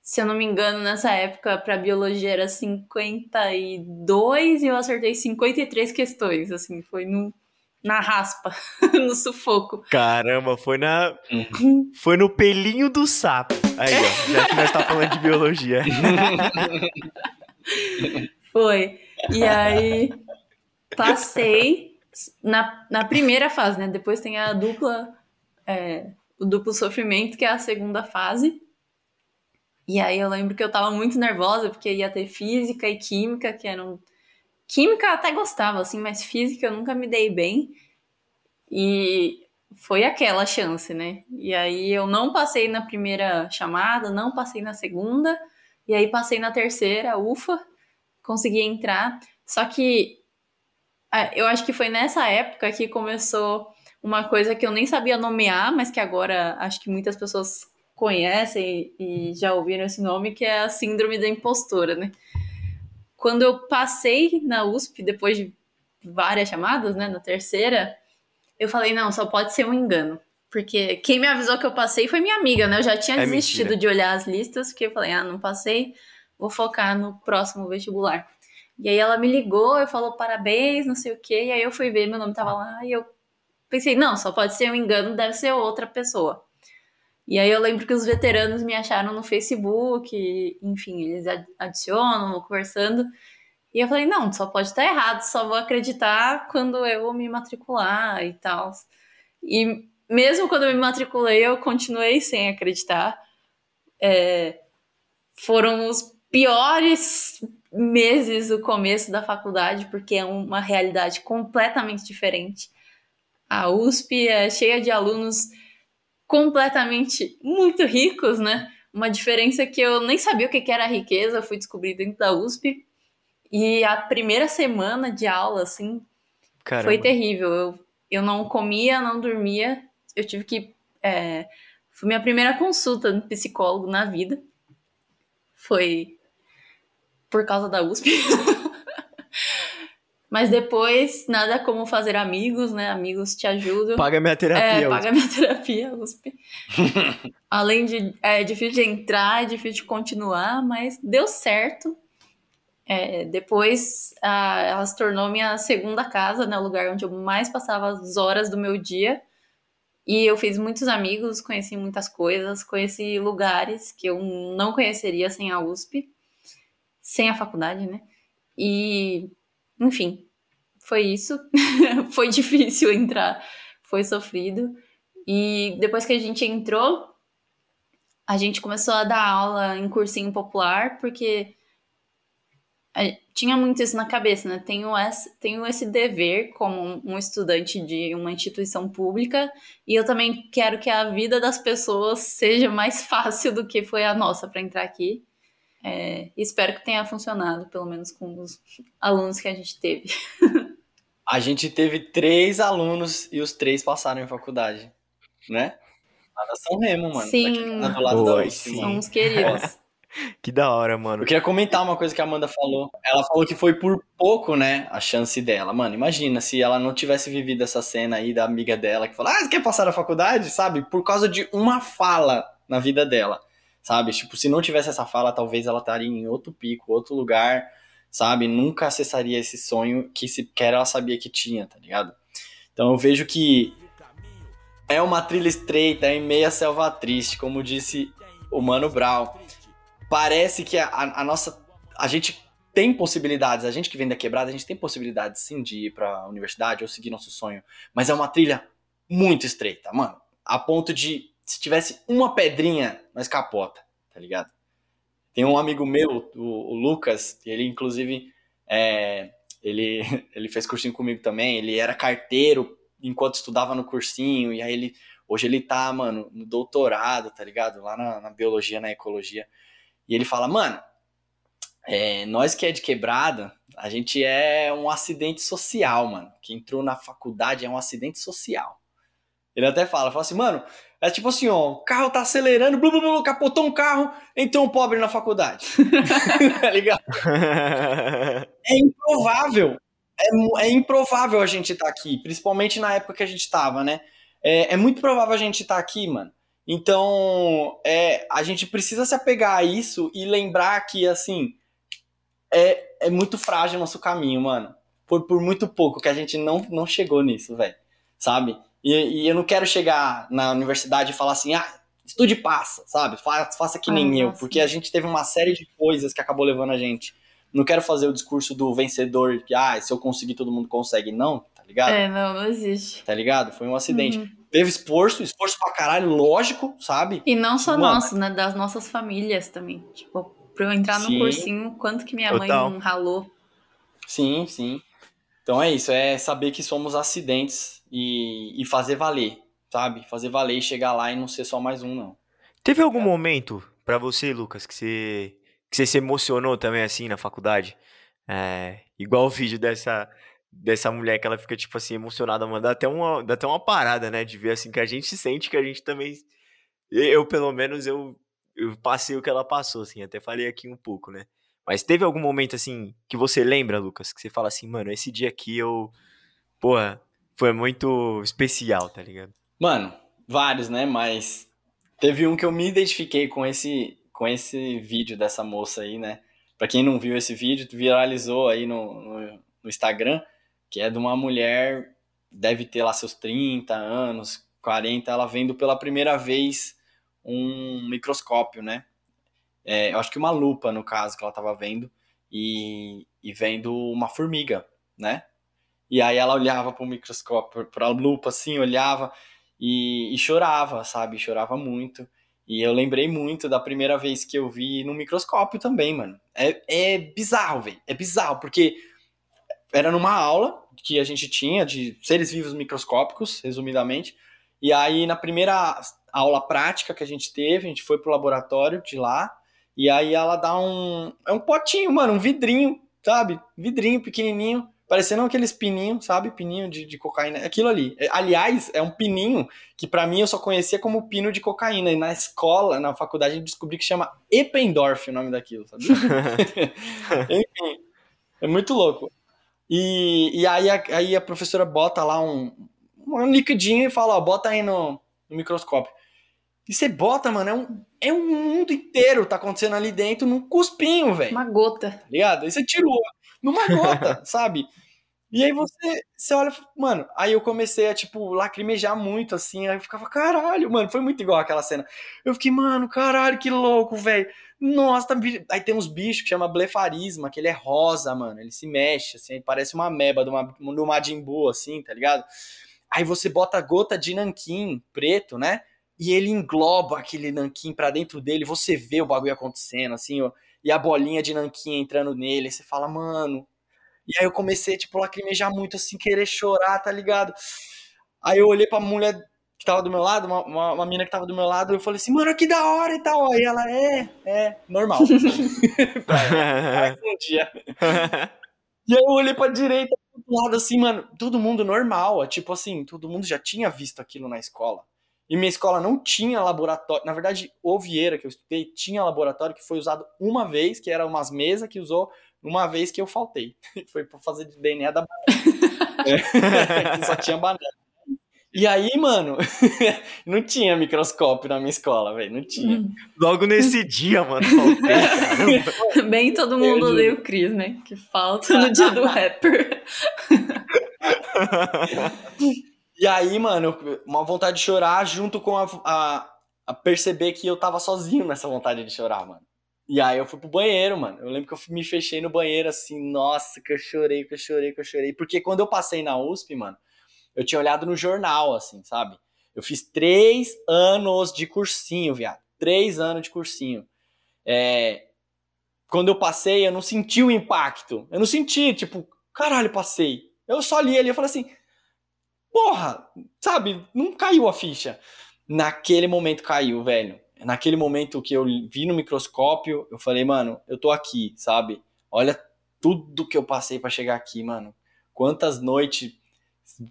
Se eu não me engano, nessa época, para biologia era 52 e eu acertei 53 questões, assim, foi no, na raspa, no sufoco. Caramba, foi na uhum. foi no pelinho do sapo. Aí, ó, já que nós tá falando de biologia. foi. E aí passei na, na primeira fase, né? Depois tem a dupla, é, o duplo sofrimento, que é a segunda fase. E aí eu lembro que eu tava muito nervosa, porque ia ter física e química, que eram. Química eu até gostava, assim, mas física eu nunca me dei bem. E foi aquela chance, né? E aí eu não passei na primeira chamada, não passei na segunda, e aí passei na terceira, ufa, consegui entrar. Só que eu acho que foi nessa época que começou uma coisa que eu nem sabia nomear, mas que agora acho que muitas pessoas conhecem e já ouviram esse nome, que é a síndrome da impostora, né? Quando eu passei na USP, depois de várias chamadas, né, na terceira, eu falei, não, só pode ser um engano. Porque quem me avisou que eu passei foi minha amiga, né? Eu já tinha É desistido mentira. de olhar as listas, porque eu falei, ah, não passei, vou focar no próximo vestibular. E aí ela me ligou e falou parabéns, não sei o quê, e aí eu fui ver, meu nome tava lá, e eu pensei, não, só pode ser um engano, deve ser outra pessoa. E aí eu lembro que os veteranos me acharam no Facebook, enfim, eles ad- adicionam, conversando. E eu falei, não, só pode estar errado, só vou acreditar quando eu me matricular e tal. E mesmo quando eu me matriculei, eu continuei sem acreditar. É, foram os piores meses do começo da faculdade, porque é uma realidade completamente diferente. A USP é cheia de alunos completamente muito ricos, né? Uma diferença que eu nem sabia o que era riqueza, fui descobrir dentro da USP. E a primeira semana de aula, assim, Caramba. foi terrível. Eu, eu não comia, não dormia. Eu tive que. é, foi minha primeira consulta no psicólogo na vida. Foi por causa da USP. Mas depois, nada como fazer amigos, né? Amigos te ajudam. Paga minha terapia. É, paga minha terapia, USP. Além de é difícil de entrar, é difícil de continuar, mas deu certo. É, depois a- ela se tornou minha segunda casa, né? O lugar onde eu mais passava as horas do meu dia. E eu fiz muitos amigos, conheci muitas coisas, conheci lugares que eu não conheceria sem a USP, sem a faculdade, né? E, enfim, foi isso. foi difícil entrar, foi sofrido. E depois que a gente entrou, a gente começou a dar aula em cursinho popular, porque tinha muito isso na cabeça, né? Tenho esse, tenho esse dever como um estudante de uma instituição pública e eu também quero que a vida das pessoas seja mais fácil do que foi a nossa para entrar aqui. É, espero que tenha funcionado, pelo menos com os alunos que a gente teve. A gente teve três alunos e os três passaram em faculdade, né? Lá da São Remo, mano. Sim. Daqui, lá do lado da USP, sim. mano. São os queridos. Que da hora, mano. Eu queria comentar uma coisa que a Amanda falou. Ela falou que foi por pouco, né, a chance dela. Mano, imagina se ela não tivesse vivido essa cena aí da amiga dela que falou: Ah, você quer passar na faculdade? Sabe? Por causa de uma fala na vida dela. Sabe? Tipo, se não tivesse essa fala, talvez ela estaria em outro pico, outro lugar, sabe? Nunca acessaria esse sonho que sequer ela sabia que tinha, tá ligado? Então eu vejo que é uma trilha estreita em meia selva triste, como disse o Mano Brown parece que a, a- a nossa. A gente tem possibilidades, a gente que vem da quebrada, a gente tem possibilidades sim de ir pra universidade ou seguir nosso sonho. Mas é uma trilha muito estreita, mano. A ponto de, se tivesse uma pedrinha, nós capota, tá ligado? Tem um amigo meu, o, o Lucas, ele inclusive. é, ele, ele fez cursinho comigo também, ele era carteiro enquanto estudava no cursinho, e aí ele. Hoje ele tá, mano, no doutorado, tá ligado? Lá na, na biologia, na ecologia. E ele fala, mano, é, nós que é de quebrada, a gente é um acidente social, mano. Que entrou na faculdade é um acidente social. Ele até fala, fala assim, mano, é tipo assim, ó, o carro tá acelerando, blu, blu, blu, capotou um carro, entrou um pobre na faculdade. tá ligado? É improvável. É, é improvável a gente estar aqui, principalmente na época que a gente tava, né? É, é muito provável a gente estar aqui, mano. Então, é, a gente precisa se apegar a isso e lembrar que, assim, é, é muito frágil o nosso caminho, mano. Por, por muito pouco que a gente não, não chegou nisso, velho. Sabe? E, e eu não quero chegar na universidade e falar assim, ah, estude e passa, sabe? Fa- Faça que Ah, nem eu. nossa. Porque a gente teve uma série de coisas que acabou levando a gente. Não quero fazer o discurso do vencedor, que, ah, se eu conseguir, todo mundo consegue. Não, tá ligado? É, não, não existe. Tá ligado? Foi um acidente. Uhum. Teve esforço, esforço pra caralho, lógico, sabe? E não só Mano. nosso, né? Das nossas famílias também. Tipo, pra eu entrar no Sim. cursinho, quanto que minha Total. mãe não ralou. Sim, sim. Então é isso, é saber que somos acidentes e, e fazer valer, sabe? Fazer valer e chegar lá e não ser só mais um, não. Teve algum momento pra você, Lucas, que você, que você se emocionou também assim na faculdade? É, igual o vídeo dessa, dessa mulher que ela fica, tipo assim, emocionada, mano. Dá até uma, dá até uma parada, né? De ver assim que a gente sente que a gente também. Eu, pelo menos, eu, eu passei o que ela passou, assim, até falei aqui um pouco, né? Mas teve algum momento assim que você lembra, Lucas, que você fala assim, mano, esse dia aqui eu. Porra, foi muito especial, tá ligado? Mano, vários, né? Mas teve um que eu me identifiquei com esse, com esse vídeo dessa moça aí, né? Pra quem não viu esse vídeo, viralizou aí no, no, no Instagram, que é de uma mulher, deve ter lá seus 30 anos, 40, ela vendo pela primeira vez um microscópio, né? É, eu acho que uma lupa, no caso, que ela tava vendo, e, e vendo uma formiga, né? E aí ela olhava pro microscópio, pra lupa, assim, olhava e, e chorava, sabe? Chorava muito. E eu lembrei muito da primeira vez que eu vi no microscópio também, mano. É, é bizarro, velho. É bizarro, porque era numa aula que a gente tinha de seres vivos microscópicos, resumidamente. E aí, na primeira aula prática que a gente teve, a gente foi pro laboratório de lá. E aí ela dá um. É um potinho, mano, um vidrinho, sabe? Vidrinho pequenininho, parecendo aqueles pininhos, sabe? Pininho de, de cocaína. Aquilo ali. É, Aliás, é um pininho que pra mim eu só conhecia como pino de cocaína. E na escola, na faculdade, eu descobri que chama Eppendorf o nome daquilo, sabe? Enfim, é muito louco. E, e aí, a, aí a professora bota lá um, um liquidinho e fala, ó, bota aí no, no microscópio. E você bota, mano, é um, é um mundo inteiro tá acontecendo ali dentro num cuspinho, velho. Uma gota. Tá ligado? Aí você tirou numa gota, sabe? E aí você, você olha, mano, aí eu comecei a, tipo, lacrimejar muito, assim, aí eu ficava, caralho, mano, foi muito igual aquela cena. Eu fiquei, mano, caralho, que louco, velho. Nossa, tá... aí tem uns bichos que chama blefarisma, que ele é rosa, mano, ele se mexe, assim, parece uma meba do, Ma- do Majin Buu, assim, tá ligado? Aí você bota gota de nanquim preto, né? E ele engloba aquele nanquim pra dentro dele, você vê o bagulho acontecendo, assim, ó, e a bolinha de nanquim entrando nele, aí você fala, mano. E aí eu comecei, tipo, lacrimejar muito, assim, querer chorar, tá ligado? Aí eu olhei pra mulher que tava do meu lado, uma, uma, uma mina que tava do meu lado, eu falei assim, mano, que da hora e tal. Aí ela, é, é, normal. Mais um dia. E aí eu olhei pra direita, outro lado, assim, mano, todo mundo normal. Tipo assim, todo mundo já tinha visto aquilo na escola. E minha escola não tinha laboratório. Na verdade, o Vieira, que eu estudei, tinha laboratório que foi usado uma vez, que era umas mesas que usou uma vez que eu faltei. Foi pra fazer de DNA da banana. É, que só tinha banana. E aí, mano, não tinha microscópio na minha escola, velho. Não tinha. Logo nesse dia, mano, faltei. Bem todo mundo odeia o Chris, né? Que falta no dia do rapper. E aí, mano, uma vontade de chorar junto com a, a, a perceber que eu tava sozinho nessa vontade de chorar, mano. E aí eu fui pro banheiro, mano. Eu lembro que eu me fechei no banheiro assim, nossa, que eu chorei, que eu chorei, que eu chorei. Porque quando eu passei na USP, mano, eu tinha olhado no jornal, assim, sabe? Eu fiz três anos de cursinho, viado. Três anos de cursinho. É, Quando eu passei, eu não senti o impacto. Eu não senti, tipo, caralho, passei. Eu só li ali, eu falei assim, porra, sabe? Não caiu a ficha. Naquele momento caiu, velho. Naquele momento que eu vi no microscópio, eu falei, mano, eu tô aqui, sabe? Olha tudo que eu passei pra chegar aqui, mano. Quantas noites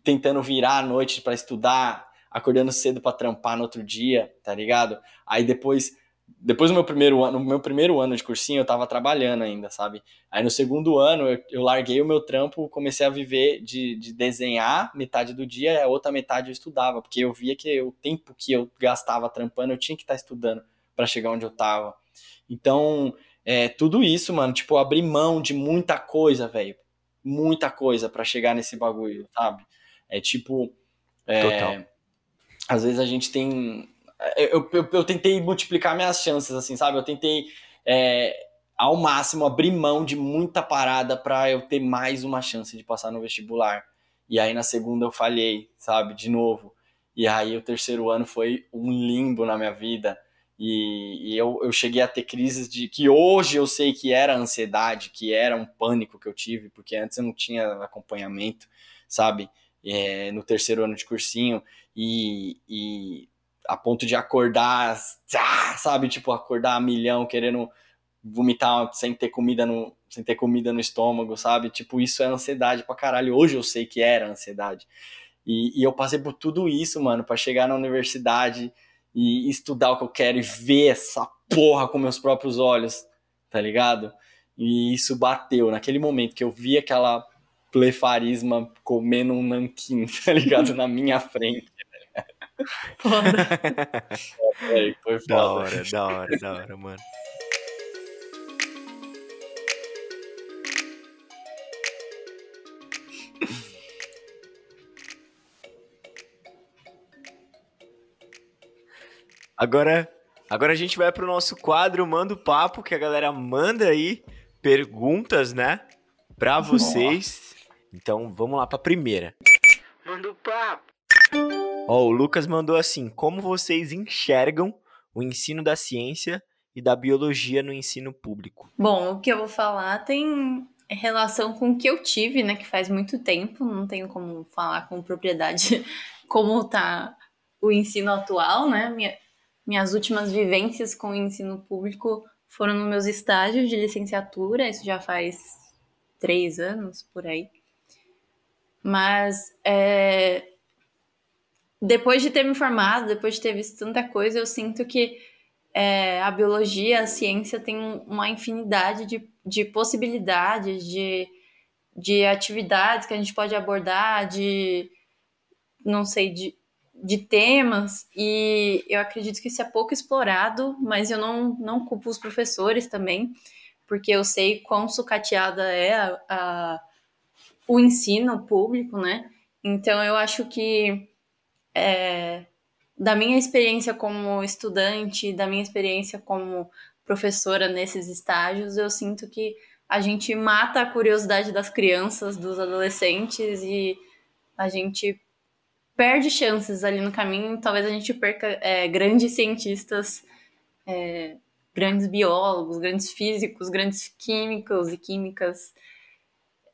tentando virar a noite pra estudar, acordando cedo pra trampar no outro dia, tá ligado? Aí depois, depois do meu primeiro ano, no meu primeiro ano de cursinho, eu tava trabalhando ainda, sabe? Aí no segundo ano, eu, eu larguei o meu trampo, comecei a viver de, de desenhar metade do dia, e a outra metade eu estudava, porque eu via que o tempo que eu gastava trampando, eu tinha que estar estudando pra chegar onde eu tava. Então, é, tudo isso, mano, tipo, abrir mão de muita coisa, velho. Muita coisa pra chegar nesse bagulho, sabe? É tipo. é, Total. Às vezes a gente tem. Eu, eu, eu tentei multiplicar minhas chances, assim, sabe? Eu tentei, é, ao máximo, abrir mão de muita parada pra eu ter mais uma chance de passar no vestibular. E aí na segunda eu falhei, sabe, de novo. E aí o terceiro ano foi um limbo na minha vida. E, e eu, eu cheguei a ter crises de que hoje eu sei que era ansiedade, que era um pânico que eu tive, porque antes eu não tinha acompanhamento, sabe? É, no terceiro ano de cursinho. E, e a ponto de acordar, sabe? Tipo, acordar a milhão, querendo vomitar sem ter comida no, sem ter comida no estômago, sabe? Tipo, isso é ansiedade pra caralho. Hoje eu sei que era ansiedade. E, e eu passei por tudo isso, mano, para chegar na universidade e estudar o que eu quero e ver essa porra com meus próprios olhos, tá ligado? E isso bateu naquele momento que eu vi aquela plefarisma comendo um nanquim, tá ligado? Na minha frente. Foda. É, foi foda. Da hora, da hora, da hora, mano. Agora, agora a gente vai pro nosso quadro Manda o Papo, que a galera manda aí perguntas, né? Pra vocês. Então vamos lá pra primeira. Manda o papo. Ó, o Lucas mandou assim: como vocês enxergam o ensino da ciência e da biologia no ensino público? Bom, o que eu vou falar tem relação com o que eu tive, né? Que faz muito tempo, não tenho como falar com propriedade como tá o ensino atual, né? Minha, minhas últimas vivências com o ensino público foram nos meus estágios de licenciatura, isso já faz três anos por aí. Mas é, depois de ter me formado, depois de ter visto tanta coisa, eu sinto que é, a biologia, a ciência tem uma infinidade de, de possibilidades, de, de atividades que a gente pode abordar, de não sei, de, de temas, e eu acredito que isso é pouco explorado, mas eu não, não culpo os professores também, porque eu sei quão sucateada é a, a o ensino público, né? Então eu acho que é, da minha experiência como estudante, da minha experiência como professora nesses estágios, eu sinto que a gente mata a curiosidade das crianças, dos adolescentes e a gente perde chances ali no caminho. Talvez a gente perca é, grandes cientistas, é, grandes biólogos, grandes físicos, grandes químicos e químicas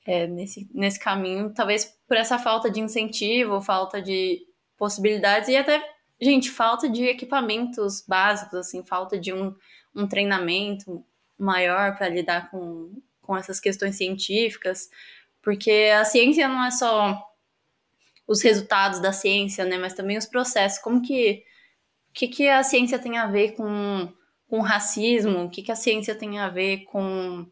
é, nesse, nesse caminho. Talvez por essa falta de incentivo, falta de possibilidades e até, gente, falta de equipamentos básicos, assim, falta de um, um treinamento maior para lidar com, com essas questões científicas, porque a ciência não é só os resultados da ciência, né, mas também os processos, como que que, que a ciência tem a ver com, com racismo, o que, que a ciência tem a ver com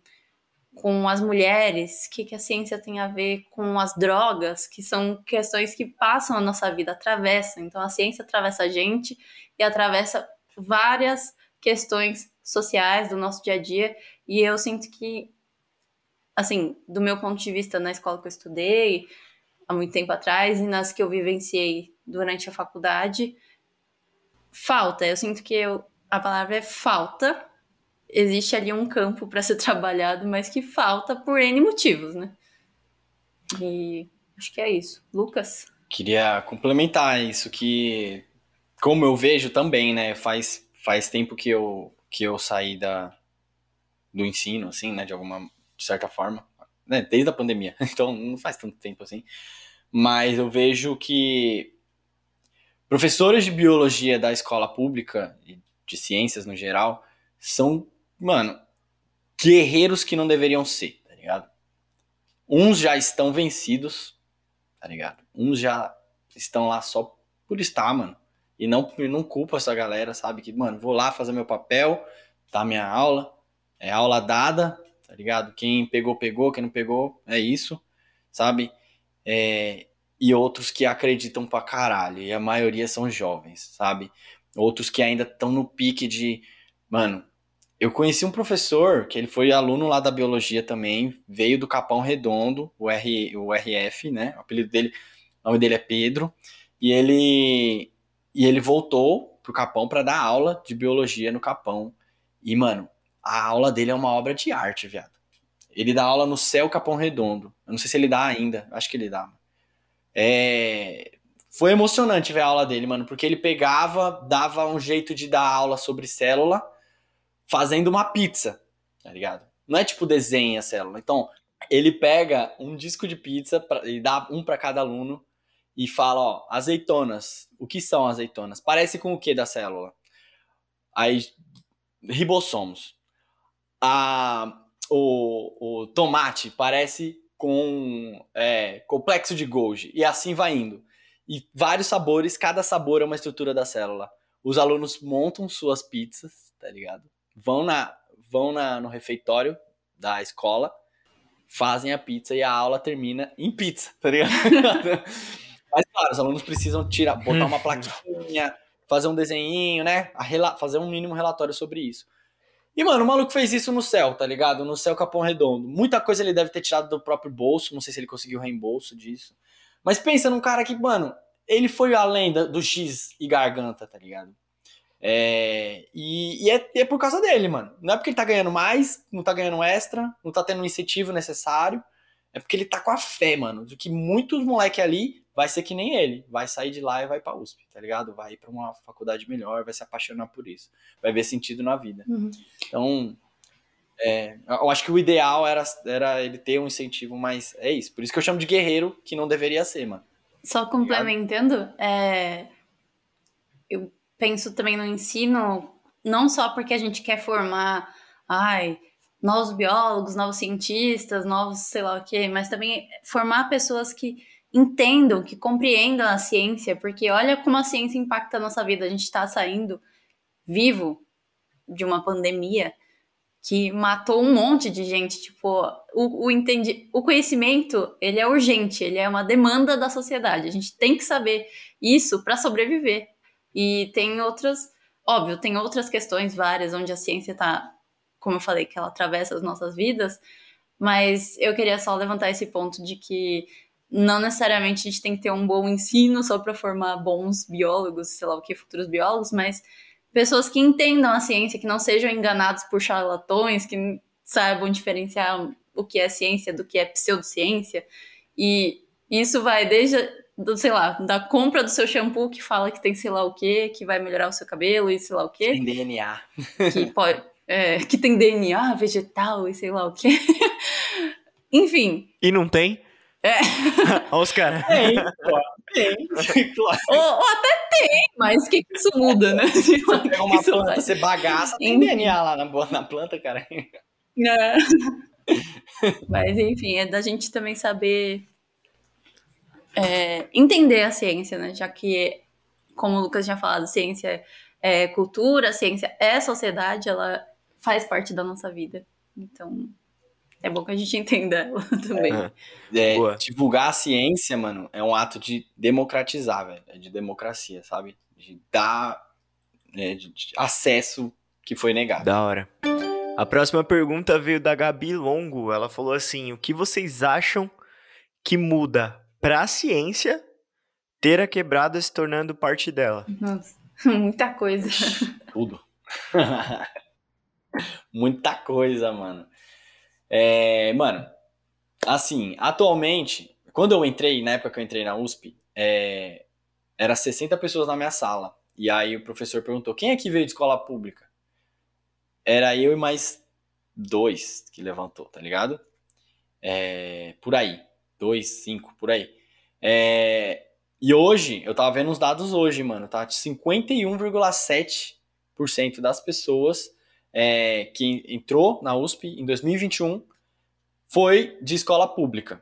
com as mulheres, o que, que a ciência tem a ver com as drogas, que são questões que passam a nossa vida, atravessam. Então, a ciência atravessa a gente e atravessa várias questões sociais do nosso dia a dia. E eu sinto que, assim, do meu ponto de vista, na escola que eu estudei, há muito tempo atrás, e nas que eu vivenciei durante a faculdade, falta. Eu sinto que eu, a palavra é falta existe ali um campo para ser trabalhado, mas que falta por N motivos, né? E acho que é isso. Lucas? Queria complementar isso que, como eu vejo também, né? Faz, faz tempo que eu, que eu saí da, do ensino, assim, né? De alguma, de certa forma. Né, desde a pandemia. Então, não faz tanto tempo assim. Mas eu vejo que professores de biologia da escola pública de ciências no geral são mano, guerreiros que não deveriam ser, tá ligado? Uns já estão vencidos, tá ligado? Uns já estão lá só por estar, mano. E não, não culpa essa galera, sabe? Que, mano, vou lá fazer meu papel, tá minha aula, é aula dada, tá ligado? Quem pegou, pegou, quem não pegou, é isso, sabe? É, e outros que acreditam pra caralho, e a maioria são jovens, sabe? Outros que ainda estão no pique de, mano, eu conheci um professor que ele foi aluno lá da biologia também, veio do Capão Redondo, o, R, o RF, né? O apelido dele, o nome dele é Pedro, e ele e ele voltou pro Capão para dar aula de biologia no Capão. E mano, a aula dele é uma obra de arte, viado. Ele dá aula no Céu Capão Redondo. Eu não sei se ele dá ainda, acho que ele dá. É, foi emocionante ver a aula dele, mano, porque ele pegava, dava um jeito de dar aula sobre célula fazendo uma pizza, tá ligado? Não é tipo desenha a célula. Então, ele pega um disco de pizza pra, e dá um para cada aluno e fala, ó, azeitonas. O que são azeitonas? Parece com o que da célula? Aí, ribossomos. A, o, o tomate parece com é, complexo de Golgi. E assim vai indo. E vários sabores, cada sabor é uma estrutura da célula. Os alunos montam suas pizzas, tá ligado? Vão, na, vão na, no refeitório da escola, fazem a pizza e a aula termina em pizza, tá ligado? Mas claro, os alunos precisam tirar, botar uma plaquinha, fazer um desenho, né? fazer um mínimo relatório sobre isso. E, mano, o maluco fez isso no céu, tá ligado? No céu Capão Redondo. Muita coisa ele deve ter tirado do próprio bolso, não sei se ele conseguiu reembolso disso. Mas pensa num cara que, mano, ele foi além do X e garganta, tá ligado? É, e, e é, é, por causa dele, mano. Não é porque ele tá ganhando mais, não tá ganhando extra, não tá tendo um incentivo necessário. É porque ele tá com a fé, mano, de que muitos moleque ali vai ser que nem ele. Vai sair de lá e vai pra USP, tá ligado? Vai ir pra uma faculdade melhor, vai se apaixonar por isso. Vai ver sentido na vida. Uhum. Então, é, eu acho que o ideal era, era ele ter um incentivo, mas é isso. Por isso que eu chamo de guerreiro, que não deveria ser, mano. Só complementando, é, eu penso também no ensino, não só porque a gente quer formar, ai, novos biólogos, novos cientistas, novos sei lá o quê, mas também formar pessoas que entendam, que compreendam a ciência, porque olha como a ciência impacta a nossa vida. A gente está saindo vivo de uma pandemia que matou um monte de gente. Tipo, o, o, entendi, o conhecimento, ele é urgente, ele é uma demanda da sociedade. A gente tem que saber isso para sobreviver. E tem outras, óbvio, tem outras questões várias onde a ciência está, como eu falei, que ela atravessa as nossas vidas, mas eu queria só levantar esse ponto de que não necessariamente a gente tem que ter um bom ensino só para formar bons biólogos, sei lá o que, futuros biólogos, mas pessoas que entendam a ciência, que não sejam enganados por charlatões, que saibam diferenciar o que é ciência do que é pseudociência. E isso vai desde do, sei lá, da compra do seu shampoo que fala que tem sei lá o que, que vai melhorar o seu cabelo e sei lá o que. Tem DNA. Que pode. É, que tem DNA vegetal e sei lá o que. Enfim. E não tem? É. Olha os caras. Tem, tem, claro. Ou, ou, até tem, mas o que, que isso muda, né? Você pega uma planta, você bagaça, tem DNA lá na, na planta, cara. É. Mas enfim, é da gente também saber é, entender a ciência, né? Já que, como o Lucas tinha falado, ciência é cultura, ciência é sociedade, ela faz parte da nossa vida. Então, é bom que a gente entenda ela também. É, é, divulgar a ciência, mano, é um ato de democratizar, velho. É de democracia, sabe? De dar né, de, de acesso que foi negado. Da hora. A próxima pergunta veio da Gabi Longo. Ela falou assim: o que vocês acham que muda para a ciência ter a quebrada se tornando parte dela? Nossa, muita coisa. Tudo. muita coisa, mano. É, mano, assim, atualmente, quando eu entrei, na época que eu entrei na USP, é, era 60 pessoas na minha sala. E aí o professor perguntou: quem é que veio de escola pública? Era eu e mais dois que levantou, tá ligado? É, por aí. Dois, cinco, por aí. É, e hoje, eu tava vendo os dados hoje, mano, tá? 51,7% das pessoas é, que entrou na USP em 2021 foi de escola pública,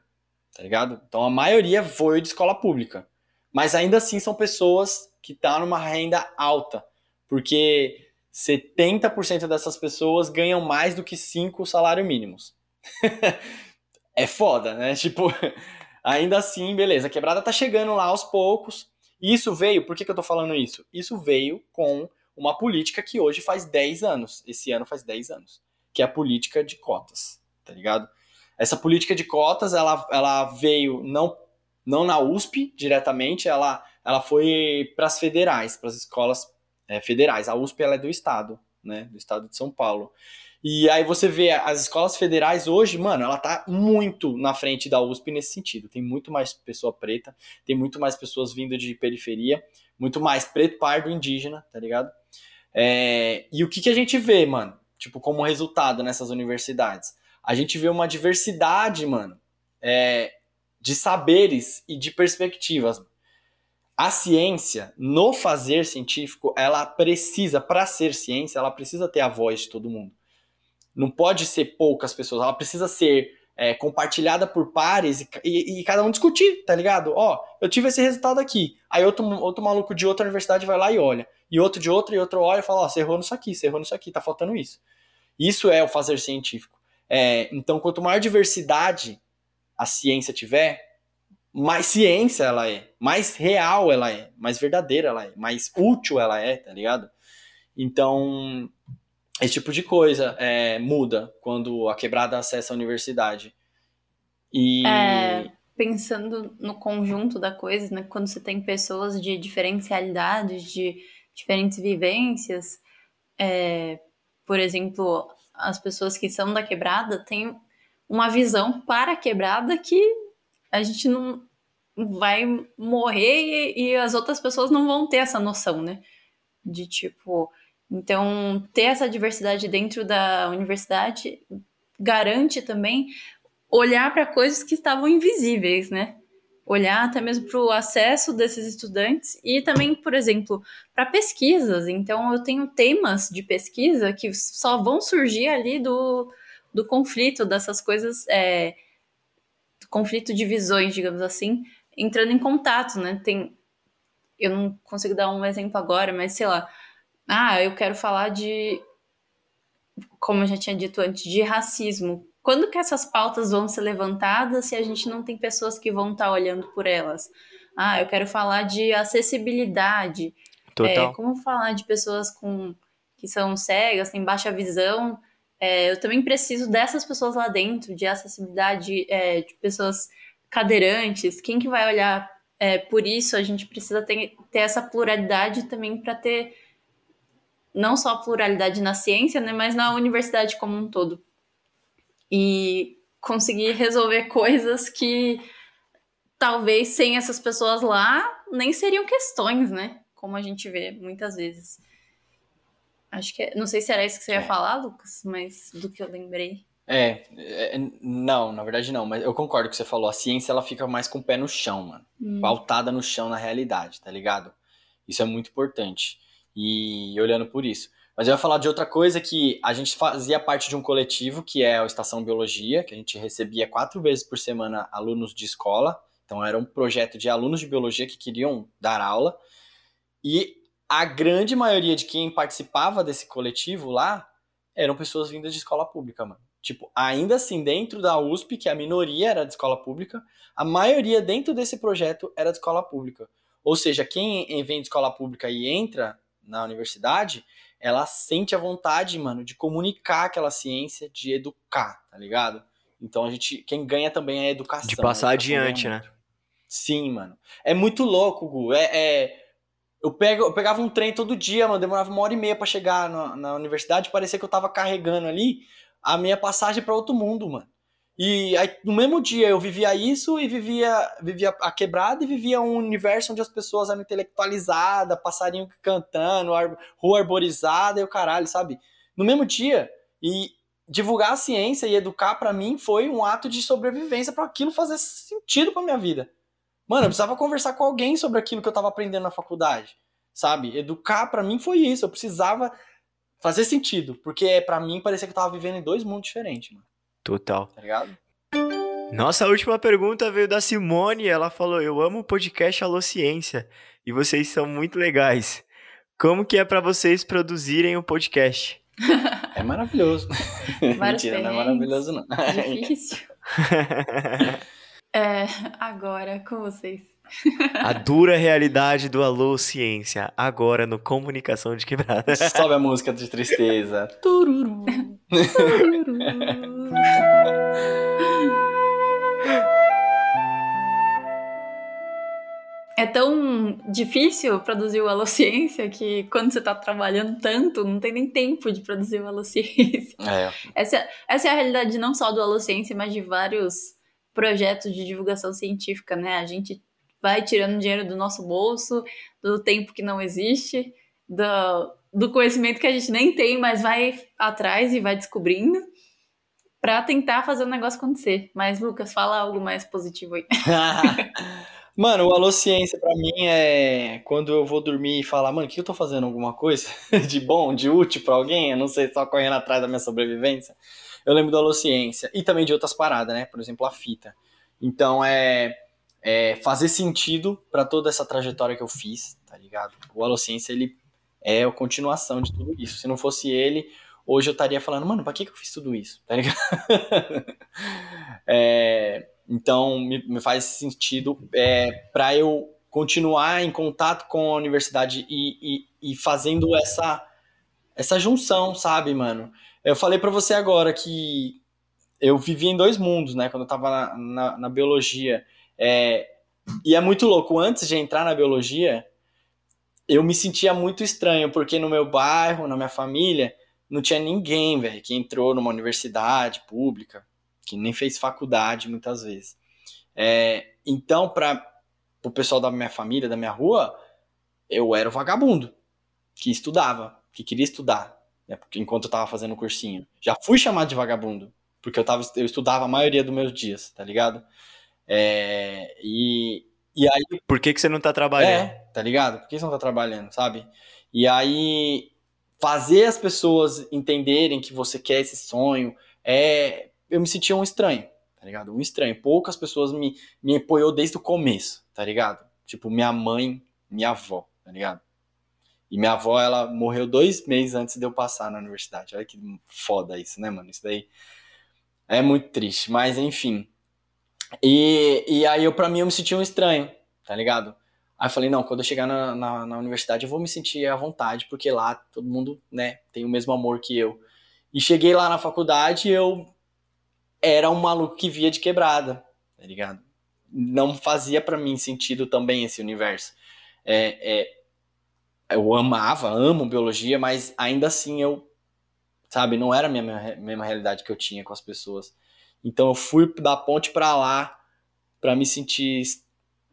tá ligado? Então a maioria foi de escola pública. Mas ainda assim são pessoas que tá numa renda alta, porque 70% dessas pessoas ganham mais do que 5 salários mínimos. é foda, né? Tipo, ainda assim, beleza, a quebrada tá chegando lá aos poucos. Isso veio, por que, que eu tô falando isso? Isso veio com uma política que hoje faz 10 anos. Esse ano faz 10 anos. Que é a política de cotas, tá ligado? Essa política de cotas, ela, ela veio não, não na USP diretamente, ela, ela foi para as federais, para as escolas é, federais. A USP ela é do estado, né? Do estado de São Paulo. E aí você vê as escolas federais hoje, mano, ela tá muito na frente da USP nesse sentido. Tem muito mais pessoa preta, tem muito mais pessoas vindo de periferia, muito mais preto, pardo, indígena, tá ligado? É, e o que, que a gente vê, mano? Tipo, como resultado nessas universidades? A gente vê uma diversidade, mano, é, de saberes e de perspectivas. A ciência, no fazer científico, ela precisa, para ser ciência, ela precisa ter a voz de todo mundo não pode ser poucas pessoas, ela precisa ser é, compartilhada por pares e, e, e, cada um discutir, tá ligado? Ó, eu tive esse resultado aqui. Aí outro, outro maluco de outra universidade vai lá e olha. E outro de outra, e outro olha e fala, ó, você errou nisso aqui, você errou nisso aqui, tá faltando isso. Isso é o fazer científico. É, então, quanto maior diversidade a ciência tiver, mais ciência ela é, mais real ela é, mais verdadeira ela é, mais útil ela é, tá ligado? Então, esse tipo de coisa é, muda quando a quebrada acessa a universidade. E. É, pensando no conjunto da coisa, né? Quando você tem pessoas de diferentes realidades, de diferentes vivências, é, por exemplo, as pessoas que são da quebrada têm uma visão para a quebrada que a gente não vai morrer e, e as outras pessoas não vão ter essa noção, né? De tipo, então, ter essa diversidade dentro da universidade garante também olhar para coisas que estavam invisíveis, né? Olhar até mesmo para o acesso desses estudantes e também, por exemplo, para pesquisas. Então, eu tenho temas de pesquisa que só vão surgir ali do, do conflito, dessas coisas, é, conflito de visões, digamos assim, entrando em contato, né? Tem, eu não consigo dar um exemplo agora, mas sei lá, ah, eu quero falar de, como eu já tinha dito antes, de racismo. Quando que essas pautas vão ser levantadas se a gente não tem pessoas que vão estar tá olhando por elas? Ah, eu quero falar de acessibilidade. Total. É, como falar de pessoas com que são cegas, têm baixa visão? É, eu também preciso dessas pessoas lá dentro, de acessibilidade, é, de pessoas cadeirantes. Quem que vai olhar é, por isso? A gente precisa ter, ter essa pluralidade também para ter não só a pluralidade na ciência, né, mas na universidade como um todo. E conseguir resolver coisas que talvez sem essas pessoas lá nem seriam questões, né? Como a gente vê muitas vezes. Acho que é, não sei se era isso que você ia é. falar, Lucas, mas do que eu lembrei. É, é, não, na verdade não, mas eu concordo com o que você falou. A ciência ela fica mais com o pé no chão, mano. Hum. Pautada no chão na realidade, tá ligado? Isso é muito importante e olhando por isso. Mas eu ia falar de outra coisa que a gente fazia parte de um coletivo que é a Estação Biologia, que a gente recebia quatro vezes por semana alunos de escola. Então era um projeto de alunos de biologia que queriam dar aula. E a grande maioria de quem participava desse coletivo lá eram pessoas vindas de escola pública, mano. Tipo, ainda assim, dentro da USP, que a minoria era de escola pública, a maioria dentro desse projeto era de escola pública. Ou seja, quem vem de escola pública e entra na universidade, ela sente a vontade, mano, de comunicar aquela ciência, de educar, tá ligado? Então a gente, quem ganha também é a educação. De passar adiante, né? Sim, mano. É muito louco, Gu. É, é, eu, pego, eu pegava um trem todo dia, mano, demorava uma hora e meia para chegar na, na universidade, parecia que eu tava carregando ali a minha passagem para outro mundo, mano. E aí, no mesmo dia eu vivia isso e vivia, vivia a quebrada e vivia um universo onde as pessoas eram intelectualizadas, passarinho cantando, ar, rua arborizada e o caralho, sabe? No mesmo dia. E divulgar a ciência e educar para mim foi um ato de sobrevivência para aquilo fazer sentido para minha vida. Mano, eu precisava conversar com alguém sobre aquilo que eu tava aprendendo na faculdade, sabe? Educar para mim foi isso, eu precisava fazer sentido, porque para mim parecia que eu tava vivendo em dois mundos diferentes, mano. Total. Tá ligado? Nossa última pergunta veio da Simone. Ela falou: Eu amo o podcast Alô Ciência e vocês são muito legais. Como que é para vocês produzirem o um podcast? É maravilhoso. Mentira, não é maravilhoso, não. Difícil. é, agora com vocês. A dura realidade do Alô Ciência, agora no Comunicação de Quebrada. Sobe a música de tristeza. Tururu. Tururu. É tão difícil produzir o Alociência que quando você está trabalhando tanto, não tem nem tempo de produzir o Alociência. É. Essa, essa é a realidade não só do Alociência, mas de vários projetos de divulgação científica, né? A gente vai tirando dinheiro do nosso bolso, do tempo que não existe, do, do conhecimento que a gente nem tem, mas vai atrás e vai descobrindo para tentar fazer o negócio acontecer. Mas, Lucas, fala algo mais positivo aí. Mano, o Alô Ciência pra mim é quando eu vou dormir e falar, mano, o que eu tô fazendo alguma coisa de bom, de útil pra alguém? Eu não sei, só correndo atrás da minha sobrevivência. Eu lembro do Alô Ciência e também de outras paradas, né? Por exemplo, a fita. Então é, é fazer sentido para toda essa trajetória que eu fiz, tá ligado? O Alô Ciência, ele é a continuação de tudo isso. Se não fosse ele, hoje eu estaria falando, mano, pra que, que eu fiz tudo isso? Tá ligado? é, então, me, me faz sentido é, para eu continuar em contato com a universidade e, e, e, fazendo essa, essa junção, sabe, mano? Eu falei para você agora que eu vivia em dois mundos, né, quando eu tava na, na, na biologia. É, e é muito louco, antes de entrar na biologia, eu me sentia muito estranho, porque no meu bairro, na minha família, não tinha ninguém, velho, que entrou numa universidade pública, que nem fez faculdade muitas vezes. É, então, para o pessoal da minha família, da minha rua, eu era o vagabundo que estudava, que queria estudar, né, enquanto eu estava fazendo o cursinho. Já fui chamado de vagabundo, porque eu, tava, eu estudava a maioria dos meus dias, tá ligado? É, e, e aí. Por que, que você não tá trabalhando? É, tá ligado? Por que você não tá trabalhando, sabe? E aí, fazer as pessoas entenderem que você quer esse sonho é eu me sentia um estranho, tá ligado? Um estranho. Poucas pessoas me, me apoiou desde o começo, tá ligado? Tipo, minha mãe, minha avó, tá ligado? E minha avó, ela morreu dois meses antes de eu passar na universidade. Olha que foda isso, né, mano? Isso daí é muito triste, mas enfim. E, e aí, eu, pra mim, eu me sentia um estranho, tá ligado? Aí eu falei, não, quando eu chegar na, na, na, universidade eu vou me sentir à vontade, porque lá todo mundo, né, tem o mesmo amor que eu. E cheguei lá na faculdade eu era um maluco que via de quebrada, tá ligado? Não fazia para mim sentido também esse universo. É, é, eu amava, amo biologia, mas ainda assim eu, sabe, não era a mesma, mesma realidade que eu tinha com as pessoas. Então eu fui da ponte para lá para me sentir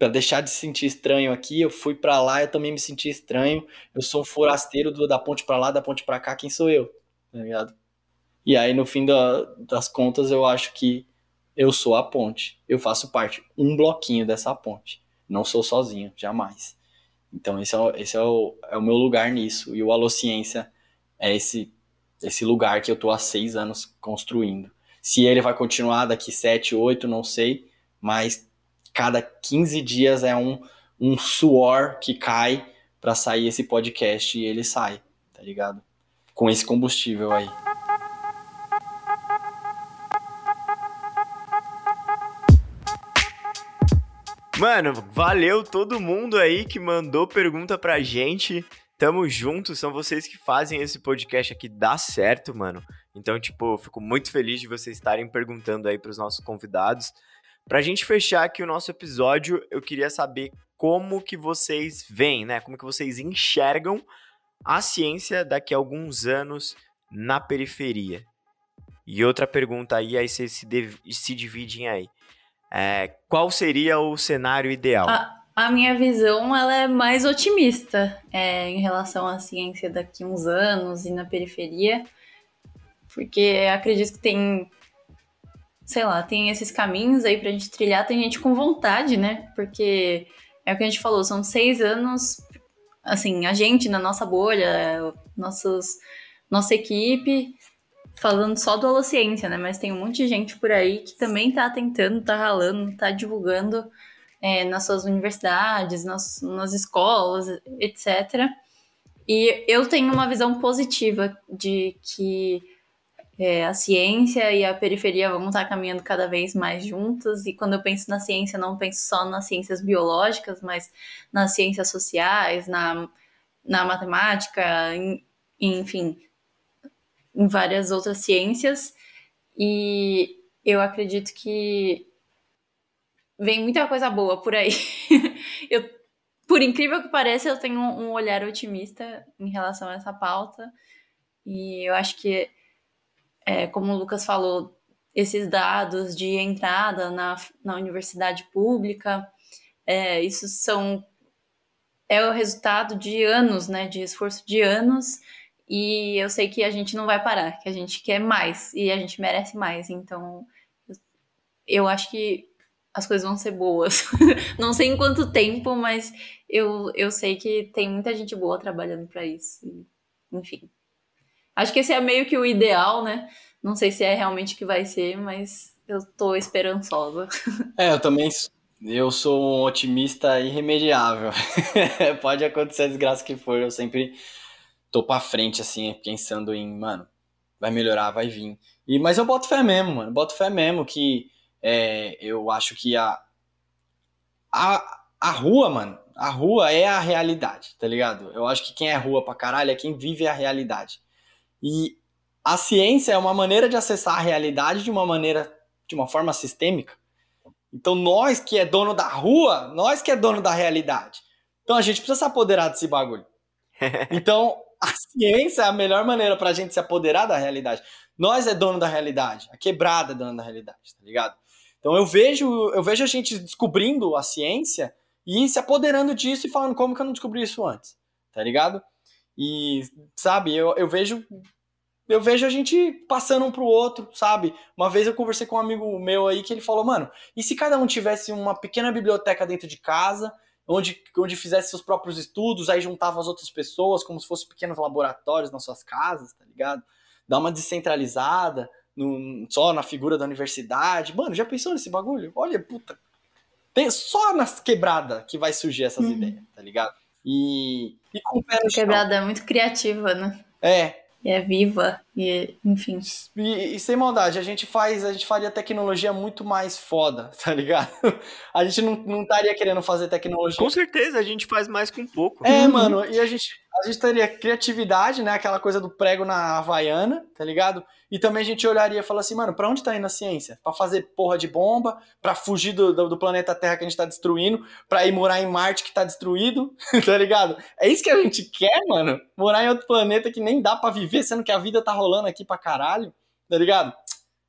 para deixar de se sentir estranho aqui, eu fui para lá, eu também me senti estranho. Eu sou um forasteiro do, da ponte para lá, da ponte para cá, quem sou eu? Tá ligado? E aí, no fim da, das contas, eu acho que eu sou a ponte. Eu faço parte, um bloquinho dessa ponte. Não sou sozinho, jamais. Então, esse é, esse é, o, é o meu lugar nisso. E o Alociência é esse, esse lugar que eu tô há seis anos construindo. Se ele vai continuar daqui sete, oito, não sei. Mas cada 15 dias é um, um suor que cai para sair esse podcast e ele sai, tá ligado? Com esse combustível aí. Mano, valeu todo mundo aí que mandou pergunta pra gente. Tamo junto, são vocês que fazem esse podcast aqui dar certo, mano. Então, tipo, fico muito feliz de vocês estarem perguntando aí pros nossos convidados. Pra gente fechar aqui o nosso episódio, eu queria saber como que vocês veem, né? Como que vocês enxergam a ciência daqui a alguns anos na periferia. E outra pergunta aí, aí vocês se, se dividem aí. É, qual seria o cenário ideal? A, a, minha visão ela é mais otimista é, em relação à ciência daqui a uns anos e na periferia, porque acredito que tem, sei lá, tem esses caminhos aí pra gente trilhar, tem gente com vontade, né? Porque é o que a gente falou, são seis anos, assim, a gente na nossa bolha, nossos, nossa equipe falando só do Holociência, né? Mas tem um monte de gente por aí que também tá tentando, tá ralando, tá divulgando é, nas suas universidades, nas, nas escolas, etc. E eu tenho uma visão positiva de que é, a ciência e a periferia vão estar caminhando cada vez mais juntas. E quando eu penso na ciência, não penso só nas ciências biológicas, mas nas ciências sociais, na, na matemática, em, enfim, em várias outras ciências e eu acredito que vem muita coisa boa por aí. eu por incrível que pareça, eu tenho um olhar otimista em relação a essa pauta. E eu acho que, é, como o Lucas falou, esses dados de entrada na, na universidade pública, é, isso são é o resultado de anos, né, de esforço de anos, e eu sei que a gente não vai parar, que a gente quer mais e a gente merece mais, então eu acho que as coisas vão ser boas. não sei em quanto tempo, mas eu, eu sei que tem muita gente boa trabalhando para isso. Enfim. Acho que esse é meio que o ideal, né? Não sei se é realmente que vai ser, mas eu tô esperançosa. É, eu também eu sou um otimista irremediável. Pode acontecer a desgraça que for, eu sempre tô pra frente, assim, pensando em, mano, vai melhorar, vai vir. E, mas eu boto fé mesmo, mano. Boto fé mesmo que é, eu acho que a, a, a rua, mano, a rua é a realidade, tá ligado? Eu acho que quem é rua pra caralho é quem vive a realidade. E a ciência é uma maneira de acessar a realidade de uma maneira, de uma forma sistêmica. Então nós que é dono da rua, nós que é dono da realidade. Então a gente precisa se apoderar desse bagulho. Então a ciência é a melhor maneira pra gente se apoderar da realidade. Nós é dono da realidade, a quebrada é dono da realidade, tá ligado? Então eu vejo, eu vejo a gente descobrindo a ciência e se apoderando disso e falando como que eu não descobri isso antes, tá ligado? E, sabe, eu, eu vejo eu vejo a gente passando um pro outro, sabe? Uma vez eu conversei com um amigo meu aí que ele falou, mano, e se cada um tivesse uma pequena biblioteca dentro de casa, onde, onde fizesse seus próprios estudos, aí juntava as outras pessoas como se fossem pequenos laboratórios nas suas casas, tá ligado? Dá uma descentralizada, no, só na figura da universidade. Mano, já pensou nesse bagulho? Olha, puta. Tem só nas quebradas que vai surgir essas uhum. ideias, tá ligado? E, e com o pé no Quebrada é muito criativa, né? É, e é viva e enfim. E, e, sem maldade, a gente faz, a gente faria tecnologia muito mais foda, tá ligado? A gente não, não estaria querendo fazer tecnologia. Com certeza, a gente faz mais com pouco. É, uhum. mano, e a gente, a gente teria criatividade, né? Aquela coisa do prego na Havaiana, tá ligado? E também a gente olharia e falaria assim, mano, pra onde tá indo a ciência? Pra fazer porra de bomba, pra fugir do, do, do planeta Terra que a gente tá destruindo, pra ir morar em Marte que tá destruído, tá ligado? É isso que a gente quer, mano? Morar em outro planeta que nem dá pra viver, sendo que a vida tá rolando aqui pra caralho, tá ligado?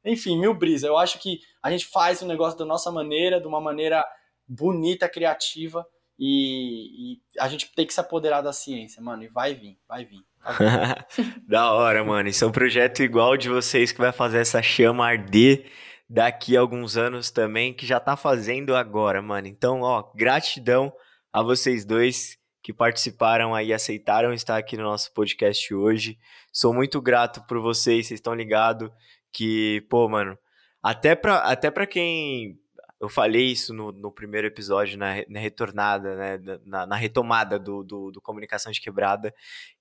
Enfim, mil brisa. Eu acho que a gente faz o negócio da nossa maneira, de uma maneira bonita, criativa, e, e a gente tem que se apoderar da ciência, mano, e vai vir, vai vir. da hora, mano. Isso é um projeto igual de vocês que vai fazer essa chama arder daqui a alguns anos também, que já tá fazendo agora, mano. Então, ó, gratidão a vocês dois que participaram aí, aceitaram estar aqui no nosso podcast hoje. Sou muito grato por vocês, vocês estão ligados que, pô, mano, até pra, até pra quem eu falei isso no, no primeiro episódio, na, na retornada, né, na, na retomada do, do, do, Comunicação de Quebrada,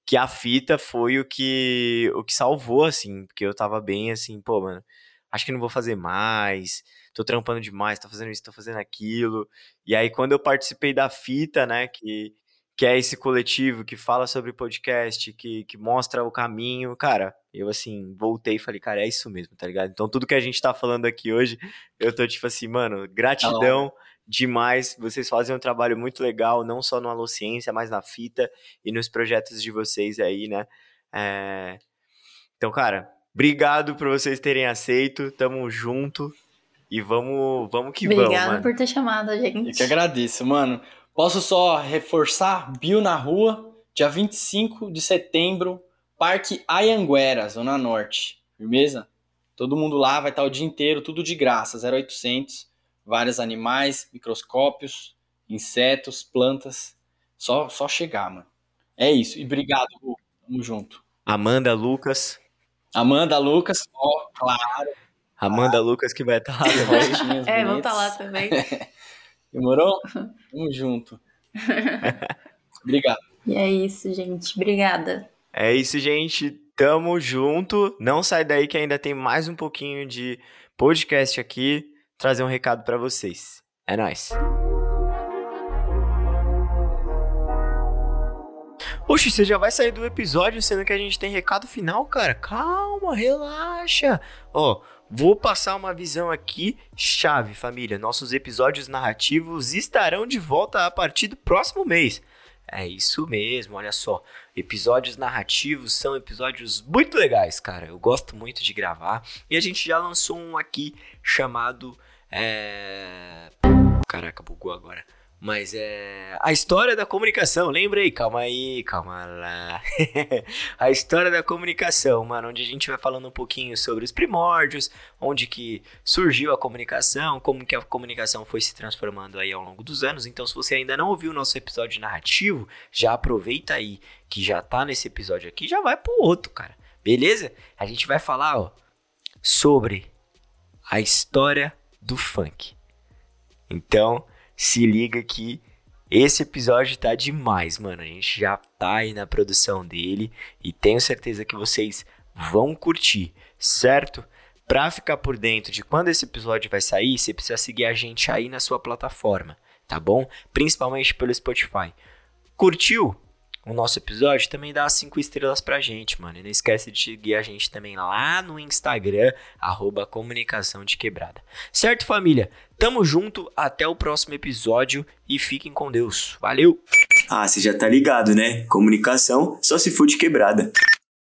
que a fita foi o que, o que salvou, assim, porque eu tava bem assim, pô, mano, acho que não vou fazer mais, tô trampando demais, tô fazendo isso, tô fazendo aquilo. E aí, quando eu participei da fita, né, que, que é esse coletivo que fala sobre podcast, que, que mostra o caminho, cara, eu assim, voltei e falei, cara, é isso mesmo, tá ligado? Então tudo que a gente tá falando aqui hoje, eu tô tipo assim, mano, gratidão demais. Vocês fazem um trabalho muito legal, não só no Alociência, mas na fita e nos projetos de vocês aí, né? É... Então, cara, obrigado por vocês terem aceito, tamo junto. E vamos, vamos que Obrigada vamos. Obrigada por ter chamado a gente. Eu que agradeço, mano. Posso só reforçar? Bill na rua, dia 25 de setembro, Parque Ayanguera, Zona Norte. Firmeza? Todo mundo lá vai estar o dia inteiro, tudo de graça, 0800. Vários animais, microscópios, insetos, plantas. Só, só chegar, mano. É isso. E obrigado, Gu. Tamo junto. Amanda Lucas. Amanda Lucas, ó, claro. Amanda ah. Lucas que vai estar lá também. é, vão estar lá também. Demorou? Tamo junto. Obrigado. E é isso, gente. Obrigada. É isso, gente. Tamo junto. Não sai daí que ainda tem mais um pouquinho de podcast aqui. Trazer um recado para vocês. É nóis. Oxe, você já vai sair do episódio sendo que a gente tem recado final, cara? Calma, relaxa. Ó, Vou passar uma visão aqui chave, família. Nossos episódios narrativos estarão de volta a partir do próximo mês. É isso mesmo, olha só. Episódios narrativos são episódios muito legais, cara. Eu gosto muito de gravar. E a gente já lançou um aqui chamado. É... Caraca, bugou agora. Mas é. A história da comunicação, lembra aí? Calma aí, calma lá. a história da comunicação, mano, onde a gente vai falando um pouquinho sobre os primórdios, onde que surgiu a comunicação, como que a comunicação foi se transformando aí ao longo dos anos. Então, se você ainda não ouviu o nosso episódio narrativo, já aproveita aí que já tá nesse episódio aqui, já vai pro outro, cara. Beleza? A gente vai falar, ó, sobre a história do funk. Então, se liga que esse episódio tá demais, mano. A gente já tá aí na produção dele e tenho certeza que vocês vão curtir, certo? Pra ficar por dentro de quando esse episódio vai sair, você precisa seguir a gente aí na sua plataforma, tá bom? Principalmente pelo Spotify. Curtiu? O nosso episódio, também dá cinco estrelas pra gente, mano. E não esquece de seguir a gente também lá no Instagram, arroba comunicação de quebrada. Certo, família? Tamo junto, até o próximo episódio e fiquem com Deus. Valeu! Ah, você já tá ligado, né? Comunicação só se for de quebrada.